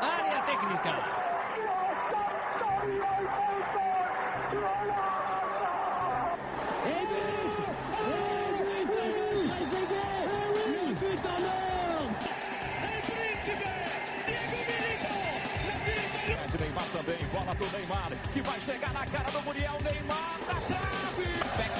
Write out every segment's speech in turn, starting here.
área técnica. Neymar também, bola pro Neymar, que vai chegar na cara do Muriel, Neymar na trave!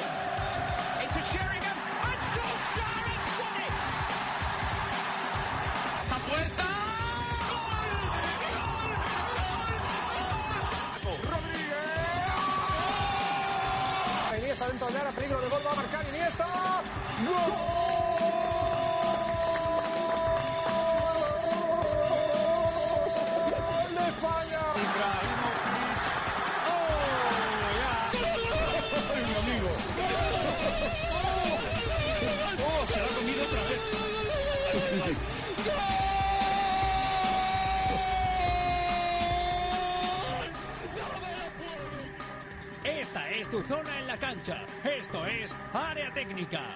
Tu zona en la cancha. Esto es área técnica.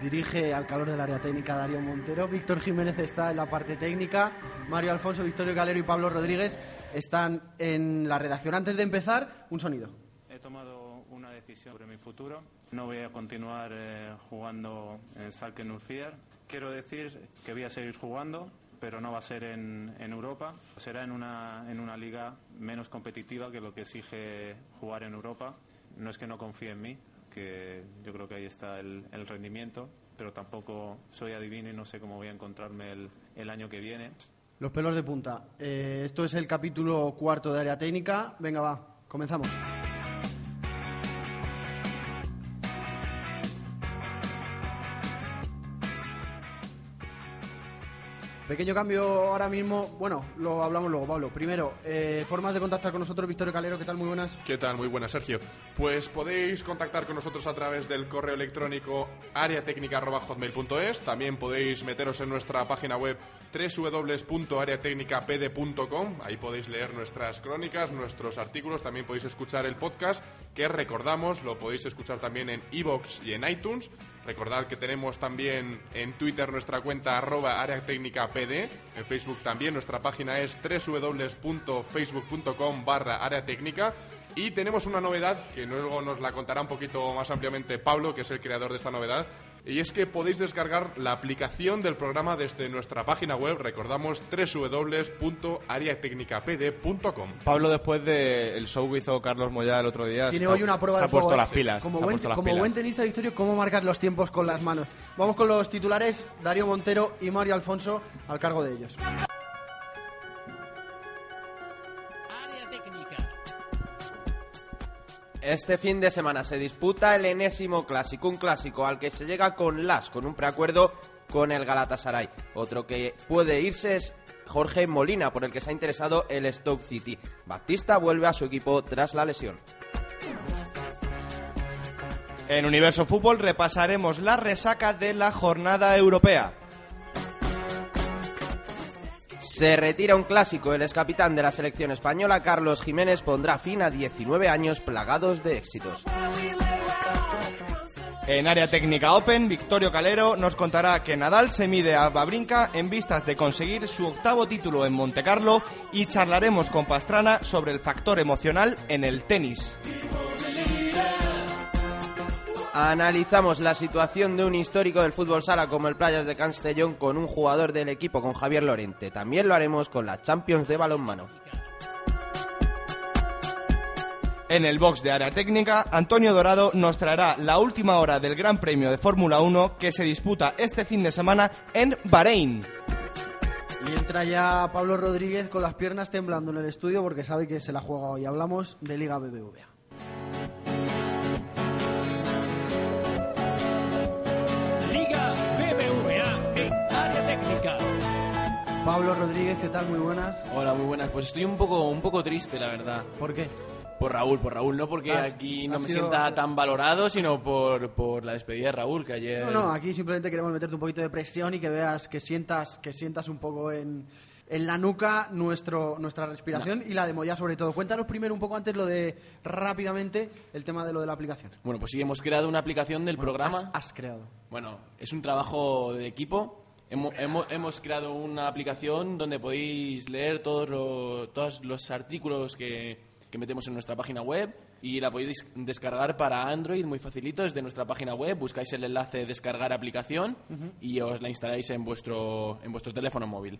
Dirige al calor del área técnica Darío Montero. Víctor Jiménez está en la parte técnica. Mario Alfonso, Victorio Calero y Pablo Rodríguez están en la redacción. Antes de empezar, un sonido. He tomado una decisión sobre mi futuro. No voy a continuar eh, jugando en Salke Nurfier. Quiero decir que voy a seguir jugando, pero no va a ser en, en Europa. Será en una, en una liga menos competitiva que lo que exige jugar en Europa. No es que no confíe en mí, que yo creo que ahí está el, rendimiento, pero tampoco soy adivino y no sé cómo voy a encontrarme el, el año que viene. Los pelos de punta. Eh, esto es el capítulo cuarto de área técnica. Venga, va, comenzamos. Pequeño cambio ahora mismo. Bueno, lo hablamos luego, Pablo. Primero, eh, formas de contactar con nosotros. Victorio Calero, ¿qué tal? Muy buenas. ¿Qué tal? Muy buenas, Sergio. Pues podéis contactar con nosotros a través del correo electrónico areatecnica.hotmail.es. También podéis meteros en nuestra página web www.areatecnicapd.com. Ahí podéis leer nuestras crónicas, nuestros artículos. También podéis escuchar el podcast, que recordamos, lo podéis escuchar también en iVoox y en iTunes. Recordad que tenemos también en Twitter nuestra cuenta arroba areatecnicapd. En Facebook también. Nuestra página es www.facebook.com barra areatecnica. Y tenemos una novedad que luego nos la contará un poquito más ampliamente Pablo, que es el creador de esta novedad. Y es que podéis descargar la aplicación del programa desde nuestra página web, recordamos www.ariatecnicapd.com. Pablo, después del show que hizo Carlos Moya el otro día, Tiene se ha- hoy una prueba se de ha puesto las pilas. Como, se ha buen, puesto las como pilas. buen tenista de historia, ¿cómo marcar los tiempos con las manos? Vamos con los titulares. Darío Montero y Mario Alfonso al cargo de ellos. Este fin de semana se disputa el enésimo clásico, un clásico al que se llega con las, con un preacuerdo con el Galatasaray. Otro que puede irse es Jorge Molina, por el que se ha interesado el Stoke City. Batista vuelve a su equipo tras la lesión. En Universo Fútbol repasaremos la resaca de la jornada europea. Se retira un clásico, el excapitán de la selección española, Carlos Jiménez, pondrá fin a 19 años plagados de éxitos. En área técnica Open, Victorio Calero nos contará que Nadal se mide a Babrinka en vistas de conseguir su octavo título en Montecarlo y charlaremos con Pastrana sobre el factor emocional en el tenis. Analizamos la situación de un histórico del fútbol sala como el Playas de Castellón con un jugador del equipo, con Javier Lorente. También lo haremos con la Champions de balonmano. En el box de área técnica, Antonio Dorado nos traerá la última hora del Gran Premio de Fórmula 1 que se disputa este fin de semana en Bahrein. Y entra ya Pablo Rodríguez con las piernas temblando en el estudio porque sabe que se la juega hoy. Hablamos de Liga BBVA. Pablo Rodríguez, ¿qué tal? Muy buenas. Hola, muy buenas. Pues estoy un poco, un poco triste, la verdad. ¿Por qué? Por Raúl, por Raúl, no porque Has- aquí no me sido- sienta tan valorado, sino por, por la despedida de Raúl, que ayer... No, no, aquí simplemente queremos meterte un poquito de presión y que veas, que sientas, que sientas un poco en, en la nuca nuestro, nuestra respiración y la de Moya sobre todo. Cuéntanos primero un poco antes lo de, rápidamente, el tema de lo de la aplicación. Bueno, pues sí, hemos creado una aplicación del programa. Has, has creado. Bueno, es un trabajo de equipo Hemos, hemos, hemos creado una aplicación donde podéis leer todos, lo- todos los artículos que, que metemos en nuestra página web y la podéis descargar para Android muy facilito desde nuestra página web. Buscáis el enlace descargar aplicación y os la instaláis en vuestro, en vuestro teléfono móvil.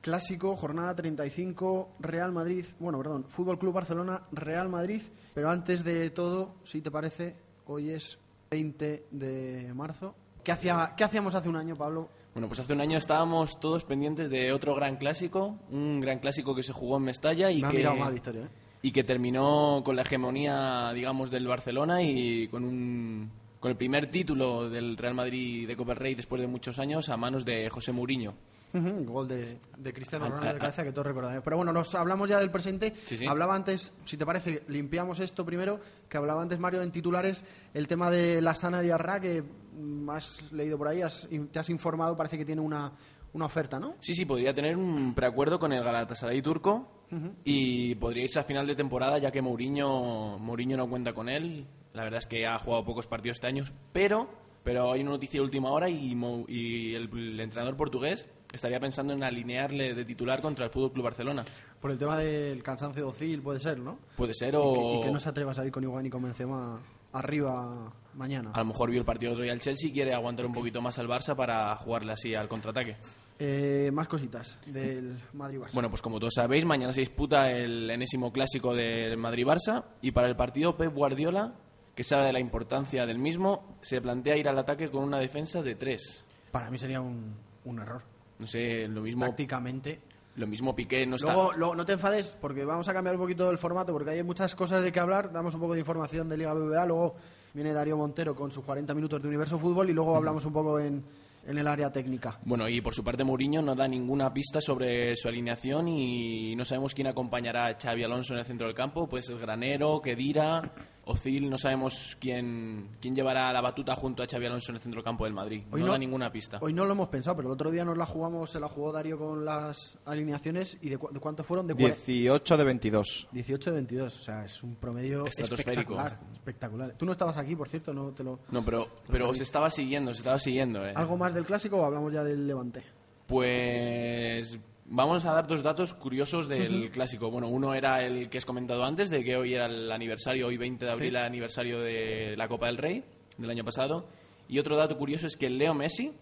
Clásico, jornada 35, Real Madrid, bueno, perdón, Fútbol Club Barcelona, Real Madrid, pero antes de todo, si te parece, hoy es 20 de marzo. ¿Qué, hacía, ¿Qué hacíamos hace un año, Pablo? Bueno, pues hace un año estábamos todos pendientes de otro gran clásico, un gran clásico que se jugó en Mestalla y Me ha que mirado mal, Victoria, ¿eh? y que terminó con la hegemonía, digamos, del Barcelona y con un con el primer título del Real Madrid de Copa Rey después de muchos años a manos de José Mourinho. Gol de, de Cristiano Ronaldo de cabeza que todos recordaremos. Pero bueno, nos hablamos ya del presente. Sí, sí. Hablaba antes, si te parece, limpiamos esto primero, que hablaba antes Mario en titulares, el tema de la Sana Diarra, que mm, has leído por ahí, has- te has informado, parece que tiene una, una oferta, ¿no? Sí, sí, podría tener un preacuerdo con el Galatasaray turco y podría irse a final de temporada ya que Mourinho, Mourinho no cuenta con él. La verdad es que ha jugado pocos partidos este año, pero, pero hay una noticia de última hora y, y el, el entrenador portugués estaría pensando en alinearle de titular contra el Fútbol Club Barcelona. Por el tema del cansancio docil, puede ser, ¿no? Puede ser Y que, o y que no se atreva a salir con Iguán y con Benzema arriba mañana. a lo mejor vio el partido otro día al Chelsea y quiere aguantar un poquito más al Barça para jugarle así al contraataque. Eh, más cositas del Madrid-Barça. Bueno, pues como todos sabéis, mañana se disputa el enésimo clásico del Madrid-Barça y para el partido Pep Guardiola, que sabe de la importancia del mismo, se plantea ir al ataque con una defensa de tres. Para mí sería un, un error. No sé, lo mismo, Tácticamente. lo mismo Piqué no está... Luego, luego, no te enfades porque vamos a cambiar un poquito el formato porque hay muchas cosas de que hablar. Damos un poco de información de Liga BBVA, luego viene Darío Montero con sus 40 minutos de Universo Fútbol y luego hablamos un poco en, en el área técnica. Bueno, y por su parte Mourinho no da ninguna pista sobre su alineación y no sabemos quién acompañará a Xavi Alonso en el centro del campo. Puede ser Granero, Kedira, Ozil, no sabemos quién, quién llevará la batuta junto a Xavi Alonso en el centro del campo del Madrid. Hoy no, no- da ninguna pista. Hoy no lo hemos pensado, pero el otro día nos la jugamos, se la jugó Darío con las alineaciones y de, cu- de cuánto fueron? De cua- 18 de 22. 18 de 22, o sea, es un promedio Estratosférico. espectacular, espectacular. Tú no estabas aquí, por cierto, no te lo... No, pero, pero os estaba siguiendo, os estaba siguiendo. eh. ¿Algo más del clásico o hablamos ya del Levante? Pues vamos a dar dos datos curiosos del clásico. Bueno, uno era el que has comentado antes, de que hoy era el aniversario, hoy 20 de abril, el aniversario de la Copa del Rey del año pasado. Y otro dato curioso es que Leo Messi,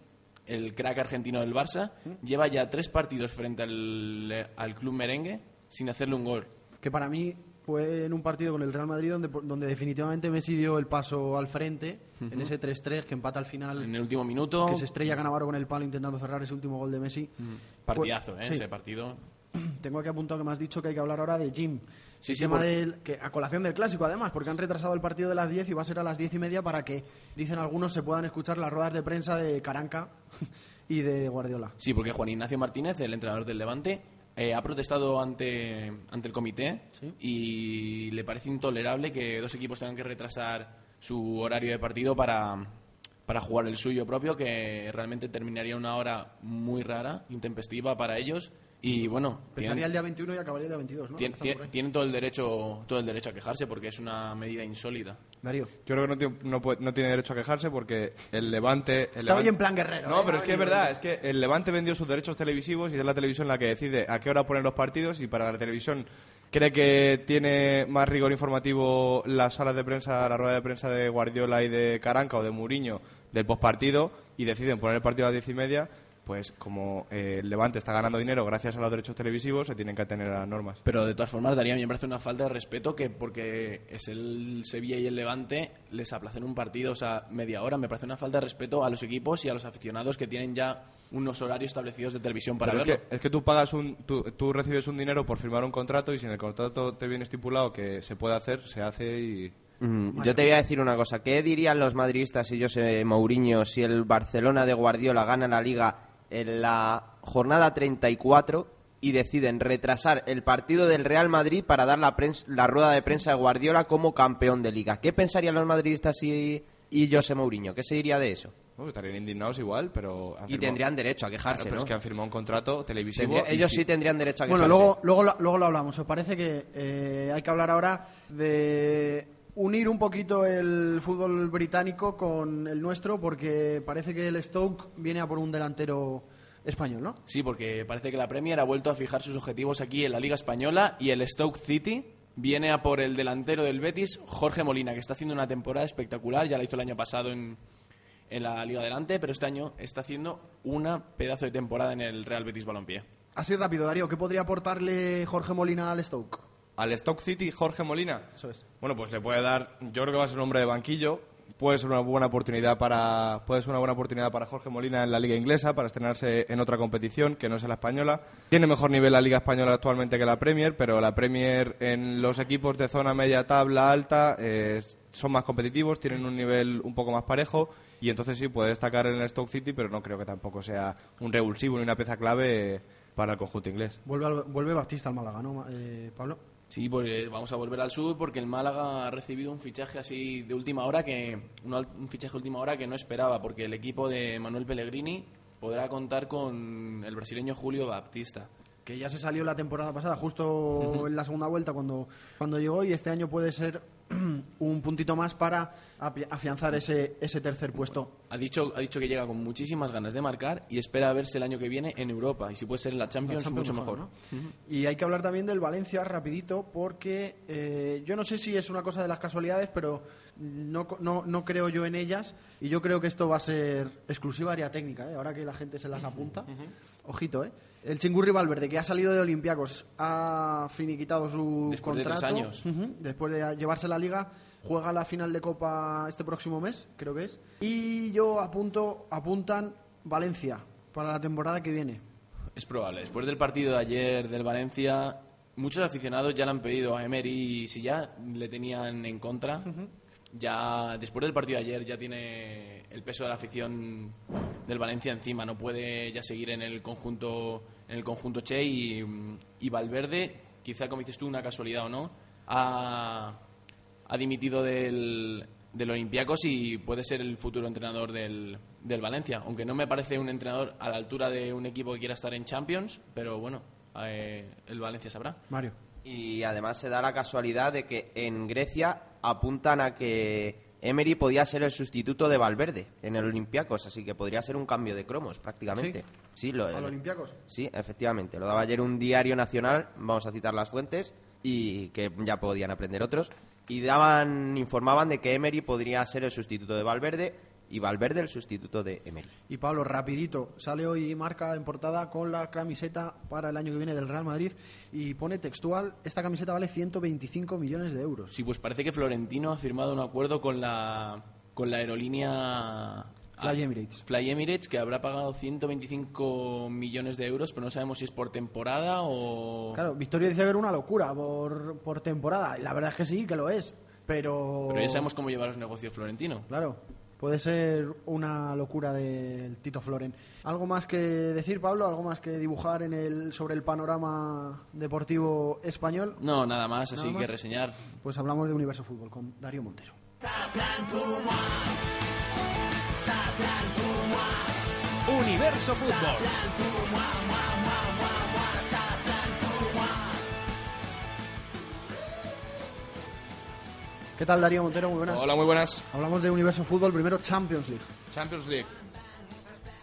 el crack argentino del Barça, lleva ya tres partidos frente al, al club merengue sin hacerle un gol. que para mí fue en un partido con el Real Madrid donde, donde definitivamente Messi dio el paso al frente en ese 3-3 que empata al final, En el último minuto, que se estrella Canavaro con el palo intentando cerrar ese último gol de Messi. Partidazo, ¿eh? Sí. Ese partido. Tengo aquí apuntado que me has dicho que hay que hablar ahora de Jim. Sí, sí, tema por- del, que, a colación del clásico, además, porque han retrasado el partido de las 10 y va a ser a las 10 y media para que, dicen algunos, se puedan escuchar las ruedas de prensa de Caranca y de Guardiola. Sí, porque Juan Ignacio Martínez, el entrenador del Levante, eh, ha protestado ante, ante el comité y le parece intolerable que dos equipos tengan que retrasar su horario de partido para, para jugar el suyo propio, que realmente terminaría una hora muy rara, intempestiva para ellos. Y bueno, Empezaría tienen, el día 21 y acabaría el día 22, ¿no? tien- tienen todo el derecho todo el derecho a quejarse porque es una medida insólita. Darío. Yo creo que no tiene, no, puede- no tiene derecho a quejarse porque el Levante... El Está hoy Levante- en plan guerrero. No, ¿eh? pero es que es verdad, es que el Levante vendió sus derechos televisivos y es la televisión la que decide a qué hora poner los partidos y para la televisión cree que tiene más rigor informativo las salas de prensa, la rueda de prensa de Guardiola y de Caranca o de Mourinho del postpartido y deciden poner el partido a las diez y media, pues como eh, el Levante está ganando dinero gracias a los derechos televisivos, se tienen que atener a las normas. Pero de todas formas, Daría, a mí me parece una falta de respeto que porque es el Sevilla y el Levante les aplacen un partido, o sea, media hora. Me parece una falta de respeto a los equipos y a los aficionados que tienen ya unos horarios establecidos de televisión para Pero es verlo. que, es que tú pagas un, tú, tú recibes un dinero por firmar un contrato y si en el contrato te viene estipulado que se puede hacer, se hace y... Mm, yo te voy a decir una cosa. ¿Qué dirían los madridistas si yo sé Mourinho si el Barcelona de Guardiola gana la Liga en la jornada 34 y deciden retrasar el partido del Real Madrid para dar la, la rueda de prensa de Guardiola como campeón de Liga? ¿Qué pensarían los madridistas y, y José Mourinho? ¿Qué se diría de eso? Bueno, estarían indignados igual, pero... Y tendrían derecho a Claro, quejarse, pero ¿no? es que han firmado un contrato televisivo. Tendría- y ellos sí tendrían derecho a Bueno, quejarse. luego, luego, lo, luego lo hablamos. ¿Os parece que eh, hay que hablar ahora de unir un poquito el fútbol británico con el nuestro? Porque parece que el Stoke viene a por un delantero español, ¿no? Sí, porque parece que la Premier ha vuelto a fijar sus objetivos aquí en la Liga Española y el Stoke City viene a por el delantero del Betis, Jorge Molina, que está haciendo una temporada espectacular. Ya la hizo el año pasado en, en la Liga Adelante, pero este año está haciendo una pedazo de temporada en el Real Betis Balompié. Así rápido, Darío, ¿qué podría aportarle Jorge Molina al Stoke? Al Stoke City, Jorge Molina. Eso es. Bueno, pues le puede dar, yo creo que va a ser un hombre de banquillo. Puede ser una buena oportunidad para, puede ser una buena oportunidad para Jorge Molina en la Liga Inglesa, para estrenarse en otra competición que no es la española. Tiene mejor nivel la Liga Española actualmente que la Premier, pero la Premier en los equipos de zona media tabla alta eh, son más competitivos, tienen un nivel un poco más parejo y entonces sí puede destacar en el Stoke City, pero no creo que tampoco sea un revulsivo ni una pieza clave para el conjunto inglés. Vuelve, al- vuelve Baptista al Málaga, ¿no, eh, Pablo? Sí, pues vamos a volver al sur porque el Málaga ha recibido un fichaje así de última hora que un fichaje de última hora que no esperaba porque el equipo de Manuel Pellegrini podrá contar con el brasileño Julio Baptista. que ya se salió la temporada pasada, justo en la segunda vuelta cuando, cuando llegó, y este año puede ser un puntito más para afianzar ese, ese tercer puesto. Ha dicho, ha dicho que llega con muchísimas ganas de marcar y espera verse el año que viene en Europa y si puede ser en la Champions, La Champions mucho mejor. ¿no? Y hay que hablar también del Valencia rapidito porque eh, yo no sé si es una cosa de las casualidades, pero no, no, no creo yo en ellas y yo creo que esto va a ser exclusiva área técnica, ¿eh? ahora que la gente se las apunta. Ojito, ¿eh? El Chingurri Valverde, que ha salido de Olympiacos, ha finiquitado su Después de tres contrato. años. Después de llevarse la liga, juega la final de Copa este próximo mes, creo que es. Y yo apunto, apuntan Valencia para la temporada que viene. Es probable. Después del partido de ayer del Valencia, muchos aficionados ya le han pedido a Emery, si ya le tenían en contra, ya después del partido de ayer ya tiene el peso de la afición del Valencia encima. No puede ya seguir en el conjunto en el conjunto Che y, y Valverde, quizá como dices tú, una casualidad o no, ha, ha dimitido del, del Olympiacos y puede ser el futuro entrenador del, del Valencia. Aunque no me parece un entrenador a la altura de un equipo que quiera estar en Champions, pero bueno, eh, el Valencia sabrá. Mario. Y además se da la casualidad de que en Grecia apuntan a que Emery podía ser el sustituto de Valverde en el Olympiacos, así que podría ser un cambio de cromos prácticamente. Sí, lo, ¿Al Olympiacos? Sí, efectivamente. Lo daba ayer un diario nacional, vamos a citar las fuentes, y que ya podían aprender otros. Y daban, informaban de que Emery podría ser el sustituto de Valverde y Valverde el sustituto de Emery. Y Pablo, rapidito, sale hoy marca en portada con la camiseta para el año que viene del Real Madrid y pone textual, esta camiseta vale 125 millones de euros. Sí, pues parece que Florentino ha firmado un acuerdo con la, con la aerolínea Fly Emirates. Fly Emirates, que habrá pagado 125 millones de euros, pero no sabemos si es por temporada o... Claro, Victoria dice que era una locura por, por temporada, y la verdad es que sí, que lo es, pero... Pero ya sabemos cómo llevar los negocios Florentino. Claro, puede ser una locura del Tito Floren. ¿Algo más que decir, Pablo? ¿Algo más que dibujar en el, sobre el panorama deportivo español? No, nada más, así Nada que más. reseñar. Pues hablamos de Universo Fútbol con Darío Montero. Universo Fútbol. ¿Qué tal, Darío Montero? Muy buenas. Hola, muy buenas. Hablamos de Universo Fútbol, primero Champions League. Champions League.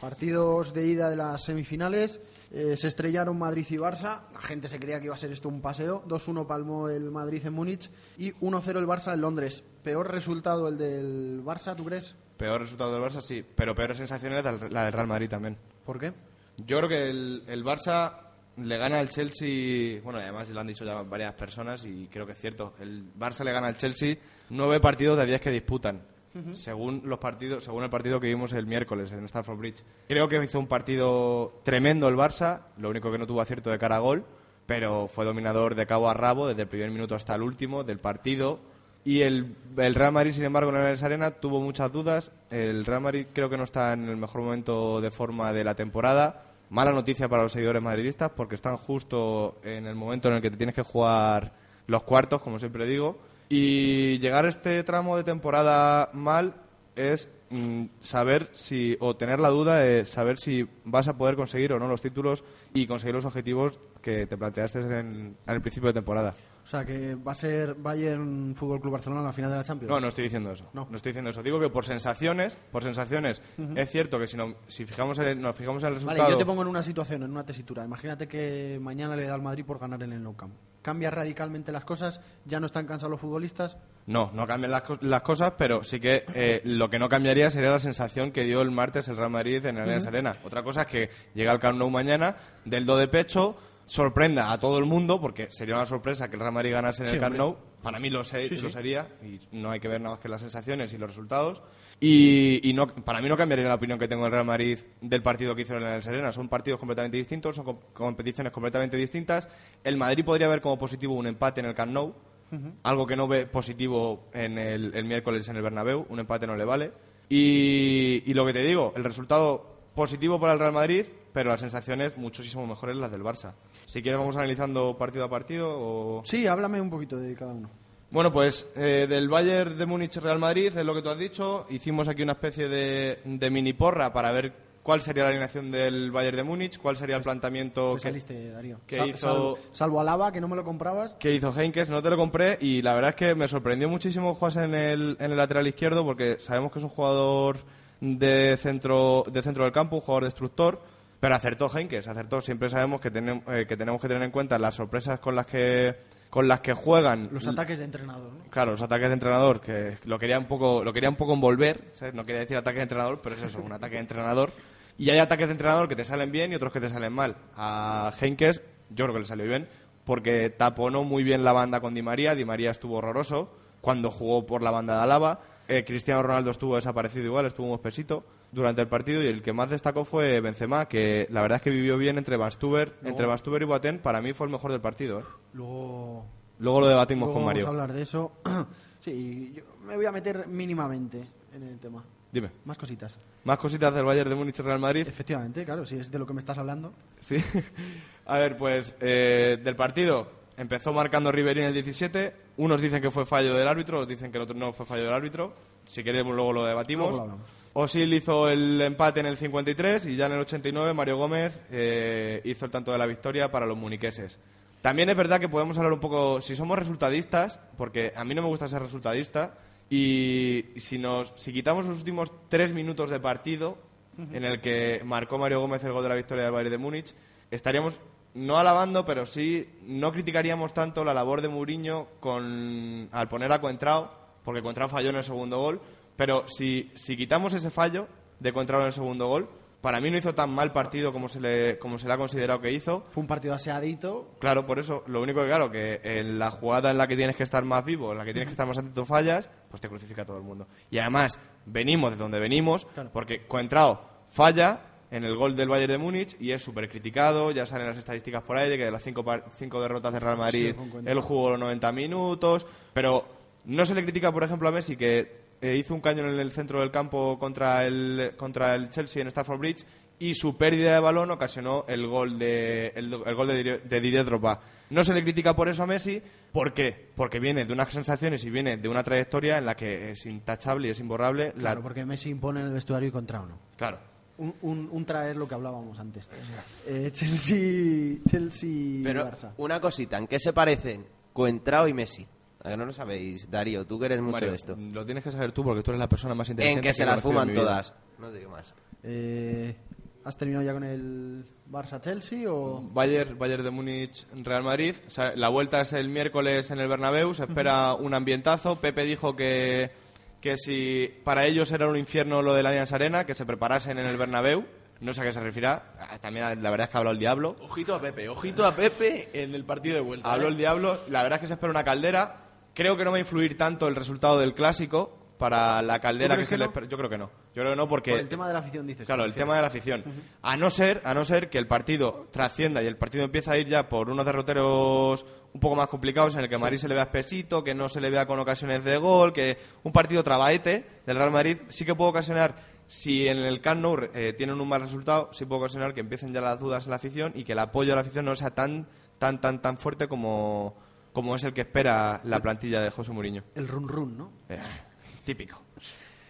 Partidos de ida de las semifinales. eh, se estrellaron Madrid y Barça. La gente se creía que iba a ser esto un paseo. 2-1 palmó el Madrid en Múnich y 1-0 el Barça en Londres. Peor resultado el del Barça, ¿tú crees? Peor resultado del Barça, sí, pero peores sensaciones del- la del Real Madrid también. ¿Por qué? Yo creo que el, el Barça le gana al Chelsea, bueno, además lo han dicho ya varias personas y creo que es cierto. El Barça le gana al Chelsea nueve partidos de diez que disputan, según los partidos, según el partido que vimos el miércoles en Stamford Bridge. Creo que hizo un partido tremendo el Barça, lo único que no tuvo acierto de cara a gol, pero fue dominador de cabo a rabo desde el primer minuto hasta el último del partido. Y el, el Real Madrid, sin embargo, en el Arena tuvo muchas dudas. El Real Madrid creo que no está en el mejor momento de forma de la temporada. Mala noticia para los seguidores madridistas porque están justo en el momento en el que te tienes que jugar los cuartos, como siempre digo. Y llegar a este tramo de temporada mal es mm, saber si, o tener la duda de saber si vas a poder conseguir o no los títulos y conseguir los objetivos que te planteaste en, en el principio de temporada. O sea, que va a ser Bayern Fútbol Club Barcelona en la final de la Champions. No, no estoy diciendo eso. No. No, estoy diciendo eso. Digo que por sensaciones, por sensaciones, es cierto que si, no, si fijamos en, nos fijamos en el resultado... Vale, yo te pongo en una situación, en una tesitura. Imagínate que mañana le da al Madrid por ganar en el Nou Camp. Cambia radicalmente las cosas, ya no están cansados los futbolistas. No, no cambian las, cos- las cosas, pero sí que eh, lo que no cambiaría sería la sensación que dio el martes el Real Madrid en el Allianz Arena. Otra cosa es que llega al Camp Nou mañana, del do de pecho, sorprenda a todo el mundo, porque sería una sorpresa que el Real Madrid ganase en Sí, el Camp. Nou. Para mí lo, sé- Sí, sería, y no hay que ver nada más que las sensaciones y los resultados. Y, y no, para mí no cambiaría la opinión que tengo del Real Madrid del partido que hizo en el Arena. Son partidos completamente distintos, son com- competiciones completamente distintas. El Madrid podría ver como positivo un empate en el Camp Nou, algo que no ve positivo en el, el miércoles en el Bernabéu, un empate no le vale. Y, y lo que te digo, el resultado positivo para el Real Madrid, pero las sensaciones muchísimo mejores las del Barça. Si quieres vamos analizando partido a partido o... Sí, háblame un poquito de cada uno. Bueno, pues eh, del Bayern de Múnich Real Madrid, es lo que tú has dicho. Hicimos aquí una especie de, de mini porra para ver cuál sería la alineación del Bayern de Múnich, cuál sería el planteamiento Te que, saliste, Darío. que Sal- hizo- salvo, salvo a Lava, que no me lo comprabas. que hizo Heinkes. No te lo compré y la verdad es que me sorprendió muchísimo Juan en el, en el lateral izquierdo porque sabemos que es un jugador de centro, de centro del campo, un jugador destructor. Pero acertó Heinkes, acertó. Siempre sabemos que, tenemos eh, que tenemos que tener en cuenta las sorpresas con las que, con las que juegan Los ataques de entrenador, ¿no? Claro, los ataques de entrenador, que lo quería un poco, lo quería un poco envolver, ¿sabes? No quería decir ataque de entrenador, pero es eso, un ataque de entrenador. Y hay ataques de entrenador que te salen bien y otros que te salen mal. A Henkes, yo creo que le salió bien, porque taponó muy bien la banda con Di María. Di María estuvo horroroso cuando jugó por la banda de Alaba. Eh, Cristiano Ronaldo estuvo desaparecido igual, estuvo un espesito durante el partido y el que más destacó fue Benzema, que la verdad es que vivió bien entre Van Stuber, entre Van Stuber y Boateng. Para mí fue el mejor del partido. ¿eh? Luego, Luego lo debatimos luego con Mario. vamos a hablar de eso. sí, yo me voy a meter mínimamente en el tema. Dime. Más cositas. Más cositas del Bayern de Múnich Real Madrid. Efectivamente, claro, si es de lo que me estás hablando. Sí. A ver, pues eh, del partido empezó marcando Ribery en el 17. Unos dicen que fue fallo del árbitro, otros dicen que el otro no fue fallo del árbitro. Si queremos luego lo debatimos. Luego lo hablamos. Osil hizo el empate en el 53 y ya en el 89 Mario Gómez eh, hizo el tanto de la victoria para los muniqueses. También es verdad que podemos hablar un poco, si somos resultadistas, porque a mí no me gusta ser resultadista, y si, nos, si quitamos los últimos tres minutos de partido en el que marcó Mario Gómez el gol de la victoria del Bayern de Múnich, estaríamos no alabando, pero sí no criticaríamos tanto la labor de Mourinho con, al poner a Coentrao, porque Coentrao falló en el segundo gol, pero si, si quitamos ese fallo de Coentrao en el segundo gol, para mí no hizo tan mal partido como se le, como se le ha considerado que hizo. Fue un partido aseadito. Claro, por eso, lo único que claro, que en la jugada en la que tienes que estar más vivo, en la que tienes que estar más atento fallas, pues te crucifica todo el mundo. Y además, venimos de donde venimos, Claro. porque Coentrao falla en el gol del Bayern de Múnich y es súper criticado, ya salen las estadísticas por ahí de que de las cinco, cinco derrotas de Real Madrid, Sí, él jugó los 90 minutos, pero no se le critica, por ejemplo, a Messi que eh, hizo un cañón en el centro del campo contra el, contra el Chelsea en Stafford Bridge y su pérdida de balón ocasionó el gol de, el, el gol de, Didier- de Didier Drogba. No se le critica por eso a Messi. ¿Por qué? Porque viene de unas sensaciones y viene de una trayectoria en la que es intachable y es imborrable. la- Claro, porque Messi impone en el vestuario y contra uno. claro. Un, un, un traer lo que hablábamos antes. Eh, Chelsea, Chelsea Pero Barça. una cosita, ¿en qué se parecen Coentrao y Messi? A que no lo sabéis, Darío, tú que eres mucho Mario, de esto. Lo tienes que saber tú porque tú eres la persona más inteligente. En que se he las fuman todas. No digo más. Eh, ¿Has terminado ya con el Barça-Chelsea o...? Bayern, Bayern de Múnich, Real Madrid. O sea, la vuelta es el miércoles en el Bernabéu. Se espera un ambientazo. Pepe dijo que, que si para ellos era un infierno lo del Allianz Arena, que se preparasen en el Bernabéu. No sé a qué se refiere. También la verdad es que habló el diablo. Ojito a Pepe, ojito a Pepe en el partido de vuelta. Habló ¿eh? el diablo. La verdad es que se espera una caldera. Creo que no va a influir tanto el resultado del clásico para la caldera ¿Tú que se no? espera. Yo creo que no. Yo creo que no porque Por el tema de la afición, dices. Claro, el tema de la afición. A no ser, a no ser que el partido trascienda y el partido empieza a ir ya por unos derroteros un poco más complicados en el que Madrid se le vea espesito, que no se le vea con ocasiones de gol, que un partido trabaete del Real Madrid sí que puede ocasionar si en el Camp Nou eh, tienen un mal resultado, sí puede ocasionar que empiecen ya las dudas en la afición y que el apoyo a la afición no sea tan tan tan tan fuerte como como es el que espera la plantilla de José Mourinho. El run-run, ¿no? Eh, típico.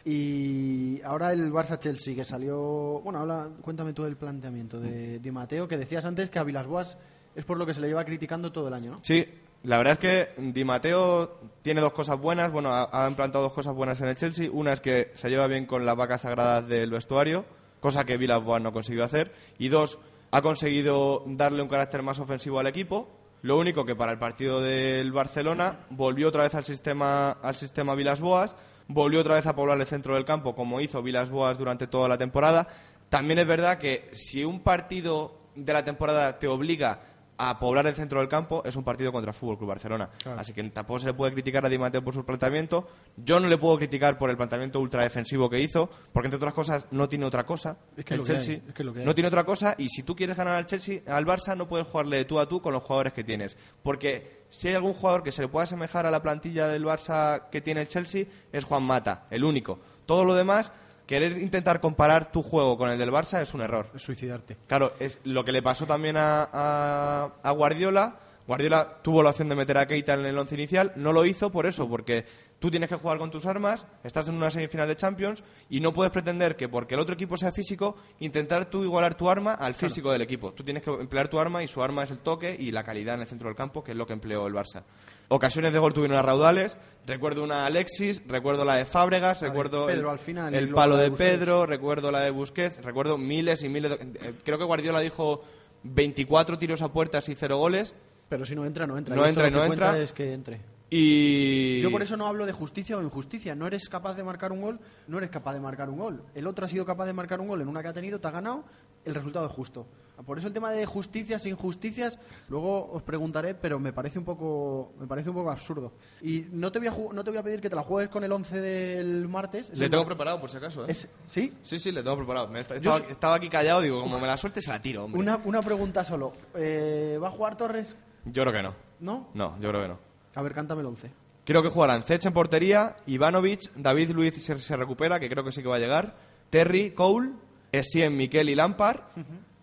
Y ahora el Barça-Chelsea, que salió... Bueno, habla, cuéntame tú el planteamiento de Di Mateo, que decías antes que a Vilas Boas es por lo que se le lleva criticando todo el año, ¿no? Sí, La verdad es que Di Matteo tiene dos cosas buenas. Bueno, ha, ha implantado dos cosas buenas en el Chelsea. Una es que se lleva bien con las vacas sagradas del vestuario, cosa que Villas-Boas no consiguió hacer. Y dos, ha conseguido darle un carácter más ofensivo al equipo. Lo único que para el partido del Barcelona volvió otra vez al sistema, al sistema Vilas-Boas, volvió otra vez a poblar el centro del campo como hizo Vilas-Boas durante toda la temporada. También es verdad que si un partido de la temporada te obliga a poblar el centro del campo, es un partido contra el Fútbol Club Barcelona. Así que tampoco se le puede criticar a Di Matteo por su planteamiento. Yo no le puedo criticar por el planteamiento ultra defensivo que hizo, porque entre otras cosas no tiene otra cosa. Es que el Chelsea es que no tiene otra cosa y si tú quieres ganar al Chelsea, al Barça no puedes jugarle de tú a tú con los jugadores que tienes, porque si hay algún jugador que se le pueda asemejar a la plantilla del Barça que tiene el Chelsea es Juan Mata, el único. Todo lo demás, querer intentar comparar tu juego con el del Barça es un error. Es suicidarte. Claro, es lo que le pasó también a, a- a Guardiola. Guardiola tuvo la opción de meter a Keita en el once inicial, no lo hizo por eso, porque tú tienes que jugar con tus armas, estás en una semifinal de Champions y no puedes pretender que porque el otro equipo sea físico, intentar tú igualar tu arma al físico del equipo. Tú tienes que emplear tu arma y su arma es el toque y la calidad en el centro del campo, que es lo que empleó el Barça. Ocasiones de gol tuvieron a raudales, recuerdo una Alexis, recuerdo la de Fábregas, La de recuerdo Pedro el, al final el palo de de. Pedro, recuerdo la de Busquets, recuerdo miles y miles de... eh, Creo que Guardiola dijo 24 tiros a puertas y cero goles. Pero si no entra, no entra. No Y entra y no entra. es que entre. Y... Yo por eso no hablo de justicia o injusticia. No eres capaz de marcar un gol, no eres capaz de marcar un gol. El otro ha sido capaz de marcar un gol en una que ha tenido, te ha ganado, el resultado es justo. Por eso el tema de justicias e injusticias, luego os preguntaré, pero me parece un poco, me parece un poco absurdo. Y no te voy a, no te voy a pedir que te la juegues con el 11 del martes. Es Le el tengo mar- preparado, por si acaso, ¿eh? es- ¿Sí? Sí, sí, le tengo preparado. Me está- estaba, estaba aquí callado, digo, como me la suelte, se la tiro, hombre. Una, una pregunta solo. Eh, ¿Va a jugar Torres? Yo creo que no. ¿No? No, yo creo que no. A ver, cántame el 11. Creo que jugarán Zech en portería, Ivanovic, David Luiz se, se recupera, que creo que sí que va a llegar, Terry, Cole, Essien, Miquel y Lampard,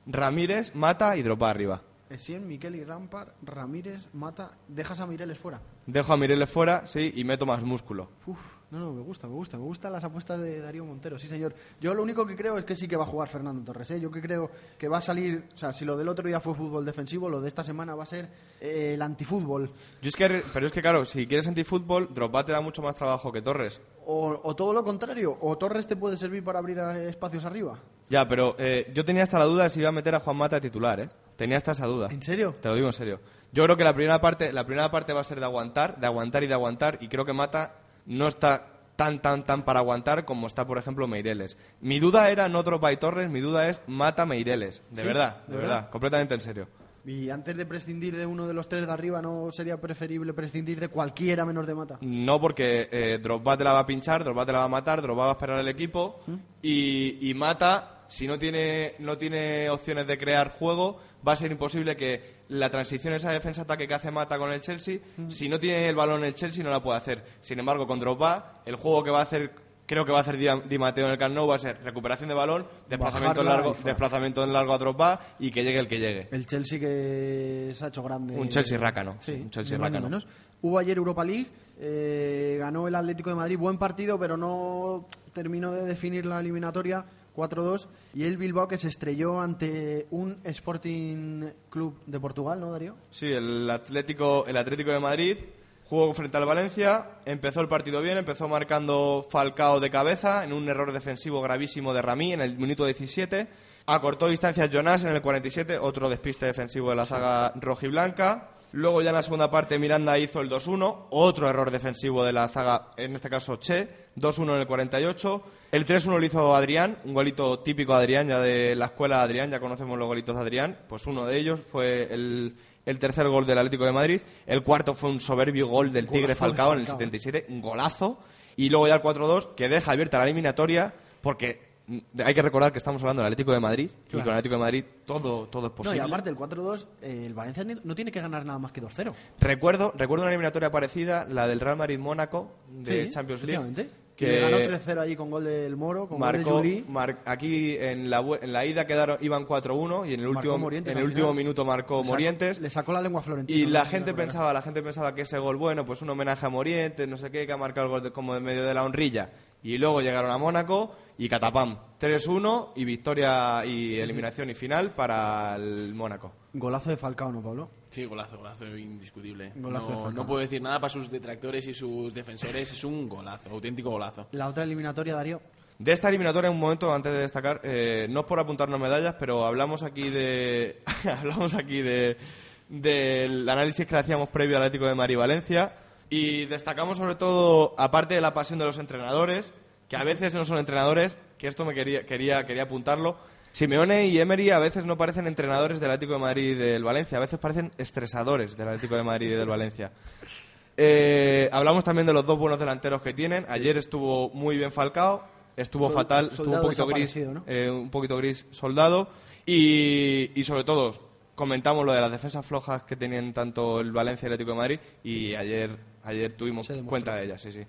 Ramírez, Mata y Dropa arriba. Essien, Miquel y Rampar, Ramírez, Mata. Dejas a Mireles fuera. Dejo a Mireles fuera, sí, y meto más músculo. Uf, no, no, me gusta, me gusta. Me gustan las apuestas de Darío Montero, sí, señor. Yo lo único que creo es que sí que va a jugar Fernando Torres. ¿eh? Yo que creo que va a salir. O sea, si lo del otro día fue fútbol defensivo, lo de esta semana va a ser eh, el antifútbol. Yo es que, pero es que, claro, si quieres antifútbol, Drogba te da mucho más trabajo que Torres. O, o todo lo contrario, o Torres te puede servir para abrir eh, espacios arriba. Ya, pero eh, yo tenía hasta la duda de si iba a meter a Juan Mata de titular, ¿eh? Tenía hasta esa duda. ¿En serio? Te lo digo en serio. Yo creo que la primera parte, la primera parte va a ser de aguantar, de aguantar y de aguantar, y creo que Mata no está tan, tan, tan para aguantar como está, por ejemplo, Meireles. Mi duda era no Drogba y Torres, mi duda es Mata Meireles. De ¿Sí? verdad, de, ¿De verdad, verdad? completamente en serio. Y antes de prescindir de uno de los tres de arriba, ¿no sería preferible prescindir de cualquiera menos de Mata? No, porque eh, Drogba te la va a pinchar, Drogba te la va a matar, Drogba va a esperar al equipo ¿Mm? y, y Mata, si no tiene, no tiene opciones de crear juego, va a ser imposible que la transición, esa defensa-ataque que hace Mata con el Chelsea, ¿Mm? si no tiene el balón el Chelsea no la puede hacer. Sin embargo, con Drogba, el juego que va a hacer, creo que va a hacer Di, Matteo en el Camp Nou va a ser recuperación de balón, desplazamiento en Bajarla largo, desplazamiento en largo a Drogba y que llegue el que llegue. El Chelsea que se ha hecho grande. Un Chelsea rácano, Sí, un Chelsea rácano. menos. Hubo ayer Europa League, eh, ganó el Atlético de Madrid, buen partido, pero no terminó de definir la eliminatoria 4-2. Y el Bilbao que se estrelló ante un Sporting Club de Portugal, ¿no, Darío? Sí, el Atlético, el Atlético de Madrid jugó frente al Valencia, empezó el partido bien, empezó marcando Falcao de cabeza en un error defensivo gravísimo de Ramí en el minuto 17. Acortó distancias Jonas en el 47, otro despiste defensivo de la saga rojiblanca. Luego ya en la segunda parte Miranda hizo el 2-1, otro error defensivo de la zaga, en este caso Che, 2-1 en el 48. El 3-1 lo hizo Adrián, un golito típico de Adrián, ya de la escuela de Adrián, ya conocemos los golitos de Adrián. Pues uno de ellos fue el, el tercer gol del Atlético de Madrid. El cuarto fue un soberbio gol del Tigre de Falcao en el Falcao. 77, un golazo. Y luego ya el 4-2, que deja abierta la eliminatoria, porque hay que recordar que estamos hablando del Atlético de Madrid, y con el Atlético de Madrid todo, todo es No, posible. y aparte el 4-2, eh, el Valencia no tiene que ganar nada más que 2-0. Recuerdo, recuerdo una eliminatoria parecida, la del Real Madrid-Mónaco de Sí, Champions League. Que ganó 3-0 allí con gol del Moro, con gol de marcó, mar- aquí en la, en la ida quedaron, iban 4-1 y en el Marcó último, Morientes en el último minuto marcó sacó- Morientes. Le sacó la lengua a Florentino. Y no la gente pensaba, la gente pensaba que ese gol, bueno, pues un homenaje a Morientes, no sé qué, que ha marcado el gol de- como de medio de la honrilla. Y luego llegaron a Mónaco y catapam. 3-1 y victoria y eliminación y final para el Mónaco. Golazo de Falcao, ¿no, Pablo? Sí, golazo, golazo indiscutible. Golazo no, no puedo decir nada para sus detractores y sus defensores. Es un golazo, auténtico golazo. La otra eliminatoria, Darío. De esta eliminatoria, un momento antes de destacar, eh, no es por apuntarnos medallas, pero hablamos aquí de hablamos aquí de del análisis que le hacíamos previo al Atlético de Madrid Valencia y destacamos sobre todo, aparte de la pasión de los entrenadores, que a veces no son entrenadores, que esto me quería quería quería apuntarlo. Simeone y Emery a veces no parecen entrenadores del Atlético de Madrid y del Valencia, a veces parecen estresadores del Atlético de Madrid y del Valencia. Eh, hablamos también de los dos buenos delanteros que tienen. Ayer estuvo muy bien Falcao, estuvo Sol- fatal, estuvo un poquito gris, ¿no? eh, un poquito gris soldado y, y sobre todo comentamos lo de las defensas flojas que tenían tanto el Valencia y el Atlético de Madrid y ayer ayer tuvimos cuenta de ellas, sí, sí.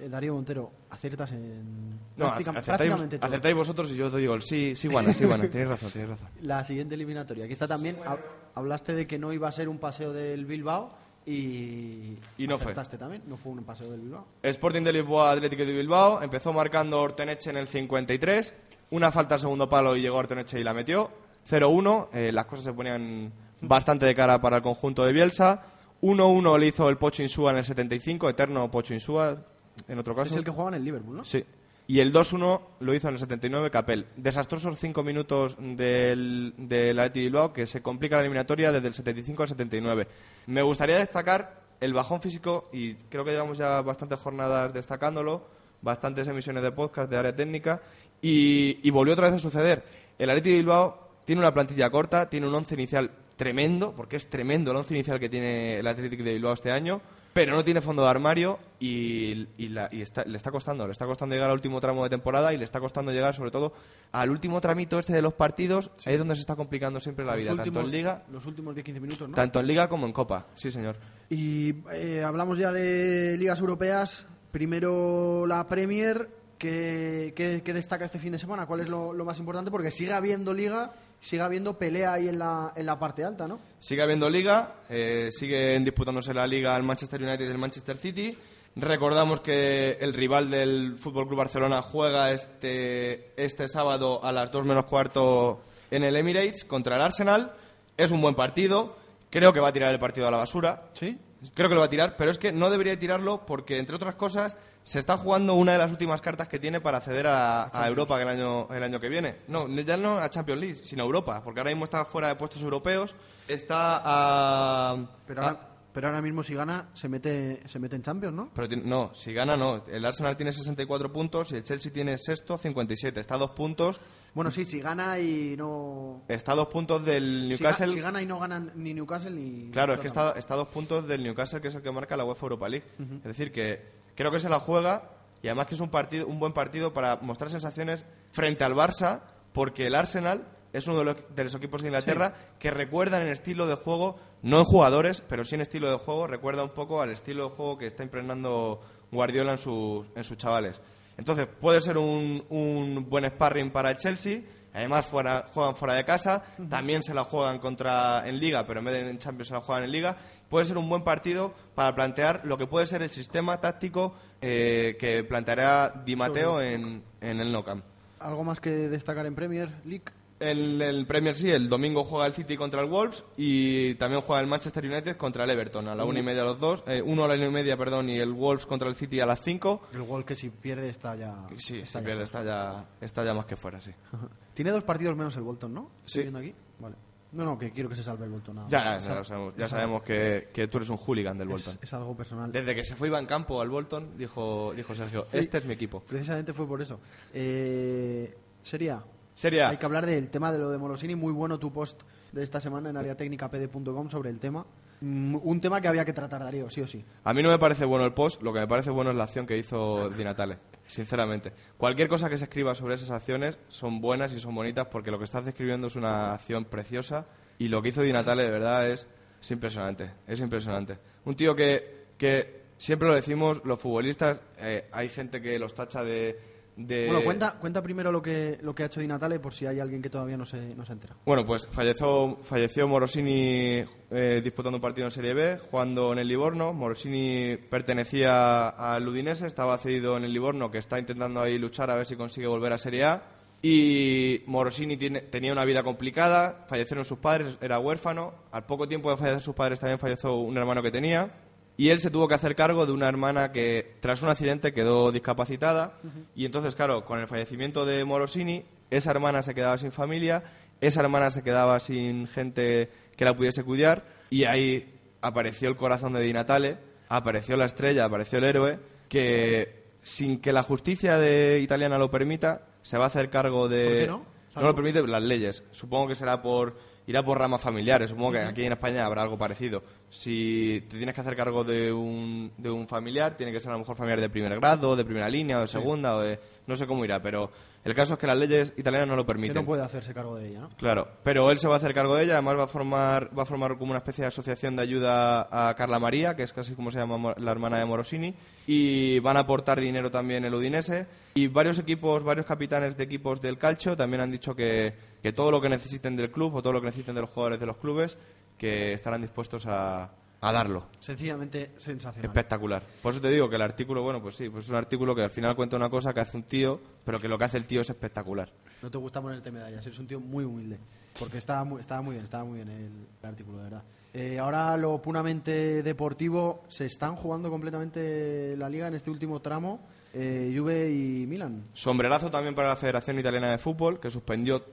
Eh, Darío Montero, aciertas en. No, práctica- acertáis, prácticamente todo. acertáis vosotros y yo os digo, el sí, sí, Guana, sí, Guana, tenéis razón, tenéis razón. La siguiente eliminatoria. Aquí está también. hab- Hablaste de que no iba a ser un paseo del Bilbao y. Y no fue. también. No fue un paseo del Bilbao. Sporting de Lisboa, Atlético de Bilbao. Empezó marcando Orteneche en el 53. Una falta al segundo palo y llegó Orteneche y la metió. 0-1. eh, las cosas se ponían bastante de cara para el conjunto de Bielsa. 1-1 le hizo el Pocho Insúa en el 75. Eterno Pocho Insúa, en otro caso. Es el que jugaba en el Liverpool, ¿no? Sí. Y el 2-1 lo hizo en el 79 Capel. Desastrosos 5 minutos del, del Athletic Bilbao que se complica la eliminatoria desde el 75 al 79. Me gustaría destacar el bajón físico y creo que llevamos ya bastantes jornadas destacándolo, bastantes emisiones de podcast de área técnica y, y volvió otra vez a suceder. El Athletic Bilbao tiene una plantilla corta, tiene un once inicial tremendo, porque es tremendo el once inicial que tiene el Athletic de Bilbao este año, pero no tiene fondo de armario y, y la- y está- le está costando, le está costando llegar al último tramo de temporada y le está costando llegar sobre todo al último tramito este de los partidos, ahí es donde se está complicando siempre la Los vida, tanto en Liga, Los últimos 10-15 minutos, ¿no? tanto en Liga como en Copa, sí señor. Y eh, hablamos ya de ligas europeas. Primero la Premier. ¿Qué, qué- qué destaca este fin de semana? ¿Cuál es lo, lo más importante? Porque sigue habiendo liga, sigue habiendo pelea ahí en la, en la parte alta, ¿no? Sigue habiendo liga, eh, siguen disputándose la liga el Manchester United y el Manchester City. Recordamos que el rival del Fútbol Club Barcelona juega este, este sábado a las 2 menos cuarto en el Emirates contra el Arsenal. Es un buen partido. Creo que va a tirar el partido a la basura. Sí. Creo que lo va a tirar, pero es que no debería tirarlo porque, entre otras cosas, se está jugando una de las últimas cartas que tiene para acceder a, a Europa el año, el año que viene. No, ya no a Champions League, sino a Europa, porque ahora mismo está fuera de puestos europeos, está a... Pero a- ahora, pero ahora mismo si gana se mete, se mete en Champions, ¿no? pero no, si gana no. El Arsenal tiene 64 puntos y el Chelsea tiene sexto, 57. Está a dos puntos, Bueno, sí, si gana y no... está a dos puntos del Si, ga- Newcastle. si gana y no ganan ni Newcastle ni... Claro, es que está, está a dos puntos del Newcastle, que es el que marca la UEFA Europa League. Es decir, que creo que se la juega y además que es un, partido, un buen partido para mostrar sensaciones frente al Barça, porque el Arsenal es uno de los, de los equipos de Inglaterra que recuerdan en estilo de juego, no en jugadores, pero sí en estilo de juego, recuerda un poco al estilo de juego que está impregnando Guardiola en, sus en sus chavales. Entonces, puede ser un, un buen sparring para el Chelsea. Además, fuera, juegan fuera de casa. También se la juegan contra en Liga, pero en vez de en Champions se la juegan en Liga. Puede ser un buen partido para plantear lo que puede ser el sistema táctico eh, que planteará Di Matteo en, en el Nou Camp. ¿Algo más que destacar en Premier League? En el Premier sí, el domingo juega el City contra el Wolves y también juega el Manchester United contra el Everton a la una y media los dos. Eh, uno a la una y media, perdón, y el Wolves contra el City a las cinco. El gol que si pierde está ya... Sí, está si ya pierde está ya, está ya más que fuera, sí. Tiene dos partidos menos el Bolton, ¿no? Sí. Estoy viendo aquí. Vale. No, no, que quiero que se salve el Bolton. nada Ya, ya, lo sabemos, ya sabemos que, que tú eres un hooligan del Bolton. es algo personal. Desde que se fue Iván Campo al Bolton, dijo, dijo Sergio, Sí. este es mi equipo. Precisamente fue por eso. Eh, sería. Sería. Hay que hablar del tema de lo de Molosini. Muy bueno tu post de esta semana en ariatecnicapd.com sobre el tema. Mm, Un tema que había que tratar, Darío, sí o sí. A mí no me parece bueno el post, lo que me parece bueno es la acción que hizo Di Natale, sinceramente. Cualquier cosa que se escriba sobre esas acciones son buenas y son bonitas porque lo que estás describiendo es una acción preciosa y lo que hizo Di Natale de verdad es, es impresionante, es impresionante. Un tío que, que siempre lo decimos, los futbolistas, eh, hay gente que los tacha de, de... Bueno, cuenta, cuenta primero lo que, lo que ha hecho Di Natale por si hay alguien que todavía no se, no se ha enterado. Bueno, pues falleció, falleció Morosini eh, disputando un partido en Serie B, jugando en el Livorno. Morosini pertenecía al Udinese, estaba cedido en el Livorno, que está intentando ahí luchar a ver si consigue volver a Serie A. Y Morosini tiene- tenía una vida complicada, fallecieron sus padres, era huérfano. Al poco tiempo de fallecer sus padres también falleció un hermano que tenía. Y él se tuvo que hacer cargo de una hermana que, tras un accidente, quedó discapacitada. Y entonces, claro, con el fallecimiento de Morosini, esa hermana se quedaba sin familia, esa hermana se quedaba sin gente que la pudiese cuidar. Y ahí apareció el corazón de Di Natale, apareció la estrella, apareció el héroe, que sin que la justicia de italiana lo permita, se va a hacer cargo de... ¿Por qué no? No lo permiten las leyes. Supongo que será por irá por ramas familiares. Supongo que aquí en España habrá algo parecido. Si te tienes que hacer cargo de un, de un familiar, tiene que ser a lo mejor familiar de primer grado, de primera línea, o de segunda, o de no sé cómo irá, pero el caso es que las leyes italianas no lo Que permiten. no puede hacerse cargo de ella, ¿no? Claro, pero él se va a hacer cargo de ella, además va a formar, va a formar como una especie de asociación de ayuda a Carla María, que es casi como se llama la hermana de Morosini, y van a aportar dinero también el Udinese, y varios equipos, varios capitanes de equipos del calcio también han dicho que, que todo lo que necesiten del club o todo lo que necesiten de los jugadores de los clubes, que estarán dispuestos a, a darlo. Sencillamente sensacional. Espectacular. Por eso te digo que el artículo, bueno, pues sí, pues es un artículo que al final cuenta una cosa que hace un tío, pero que lo que hace el tío es espectacular. No te gusta ponerte medallas, eres un tío muy humilde. Porque estaba muy, estaba muy bien, estaba muy bien el, el artículo, de verdad. Eh, ahora lo puramente deportivo, se están jugando completamente la liga en este último tramo, eh, Juve y Milan. Sombrerazo también para la Federación Italiana de Fútbol, que suspendió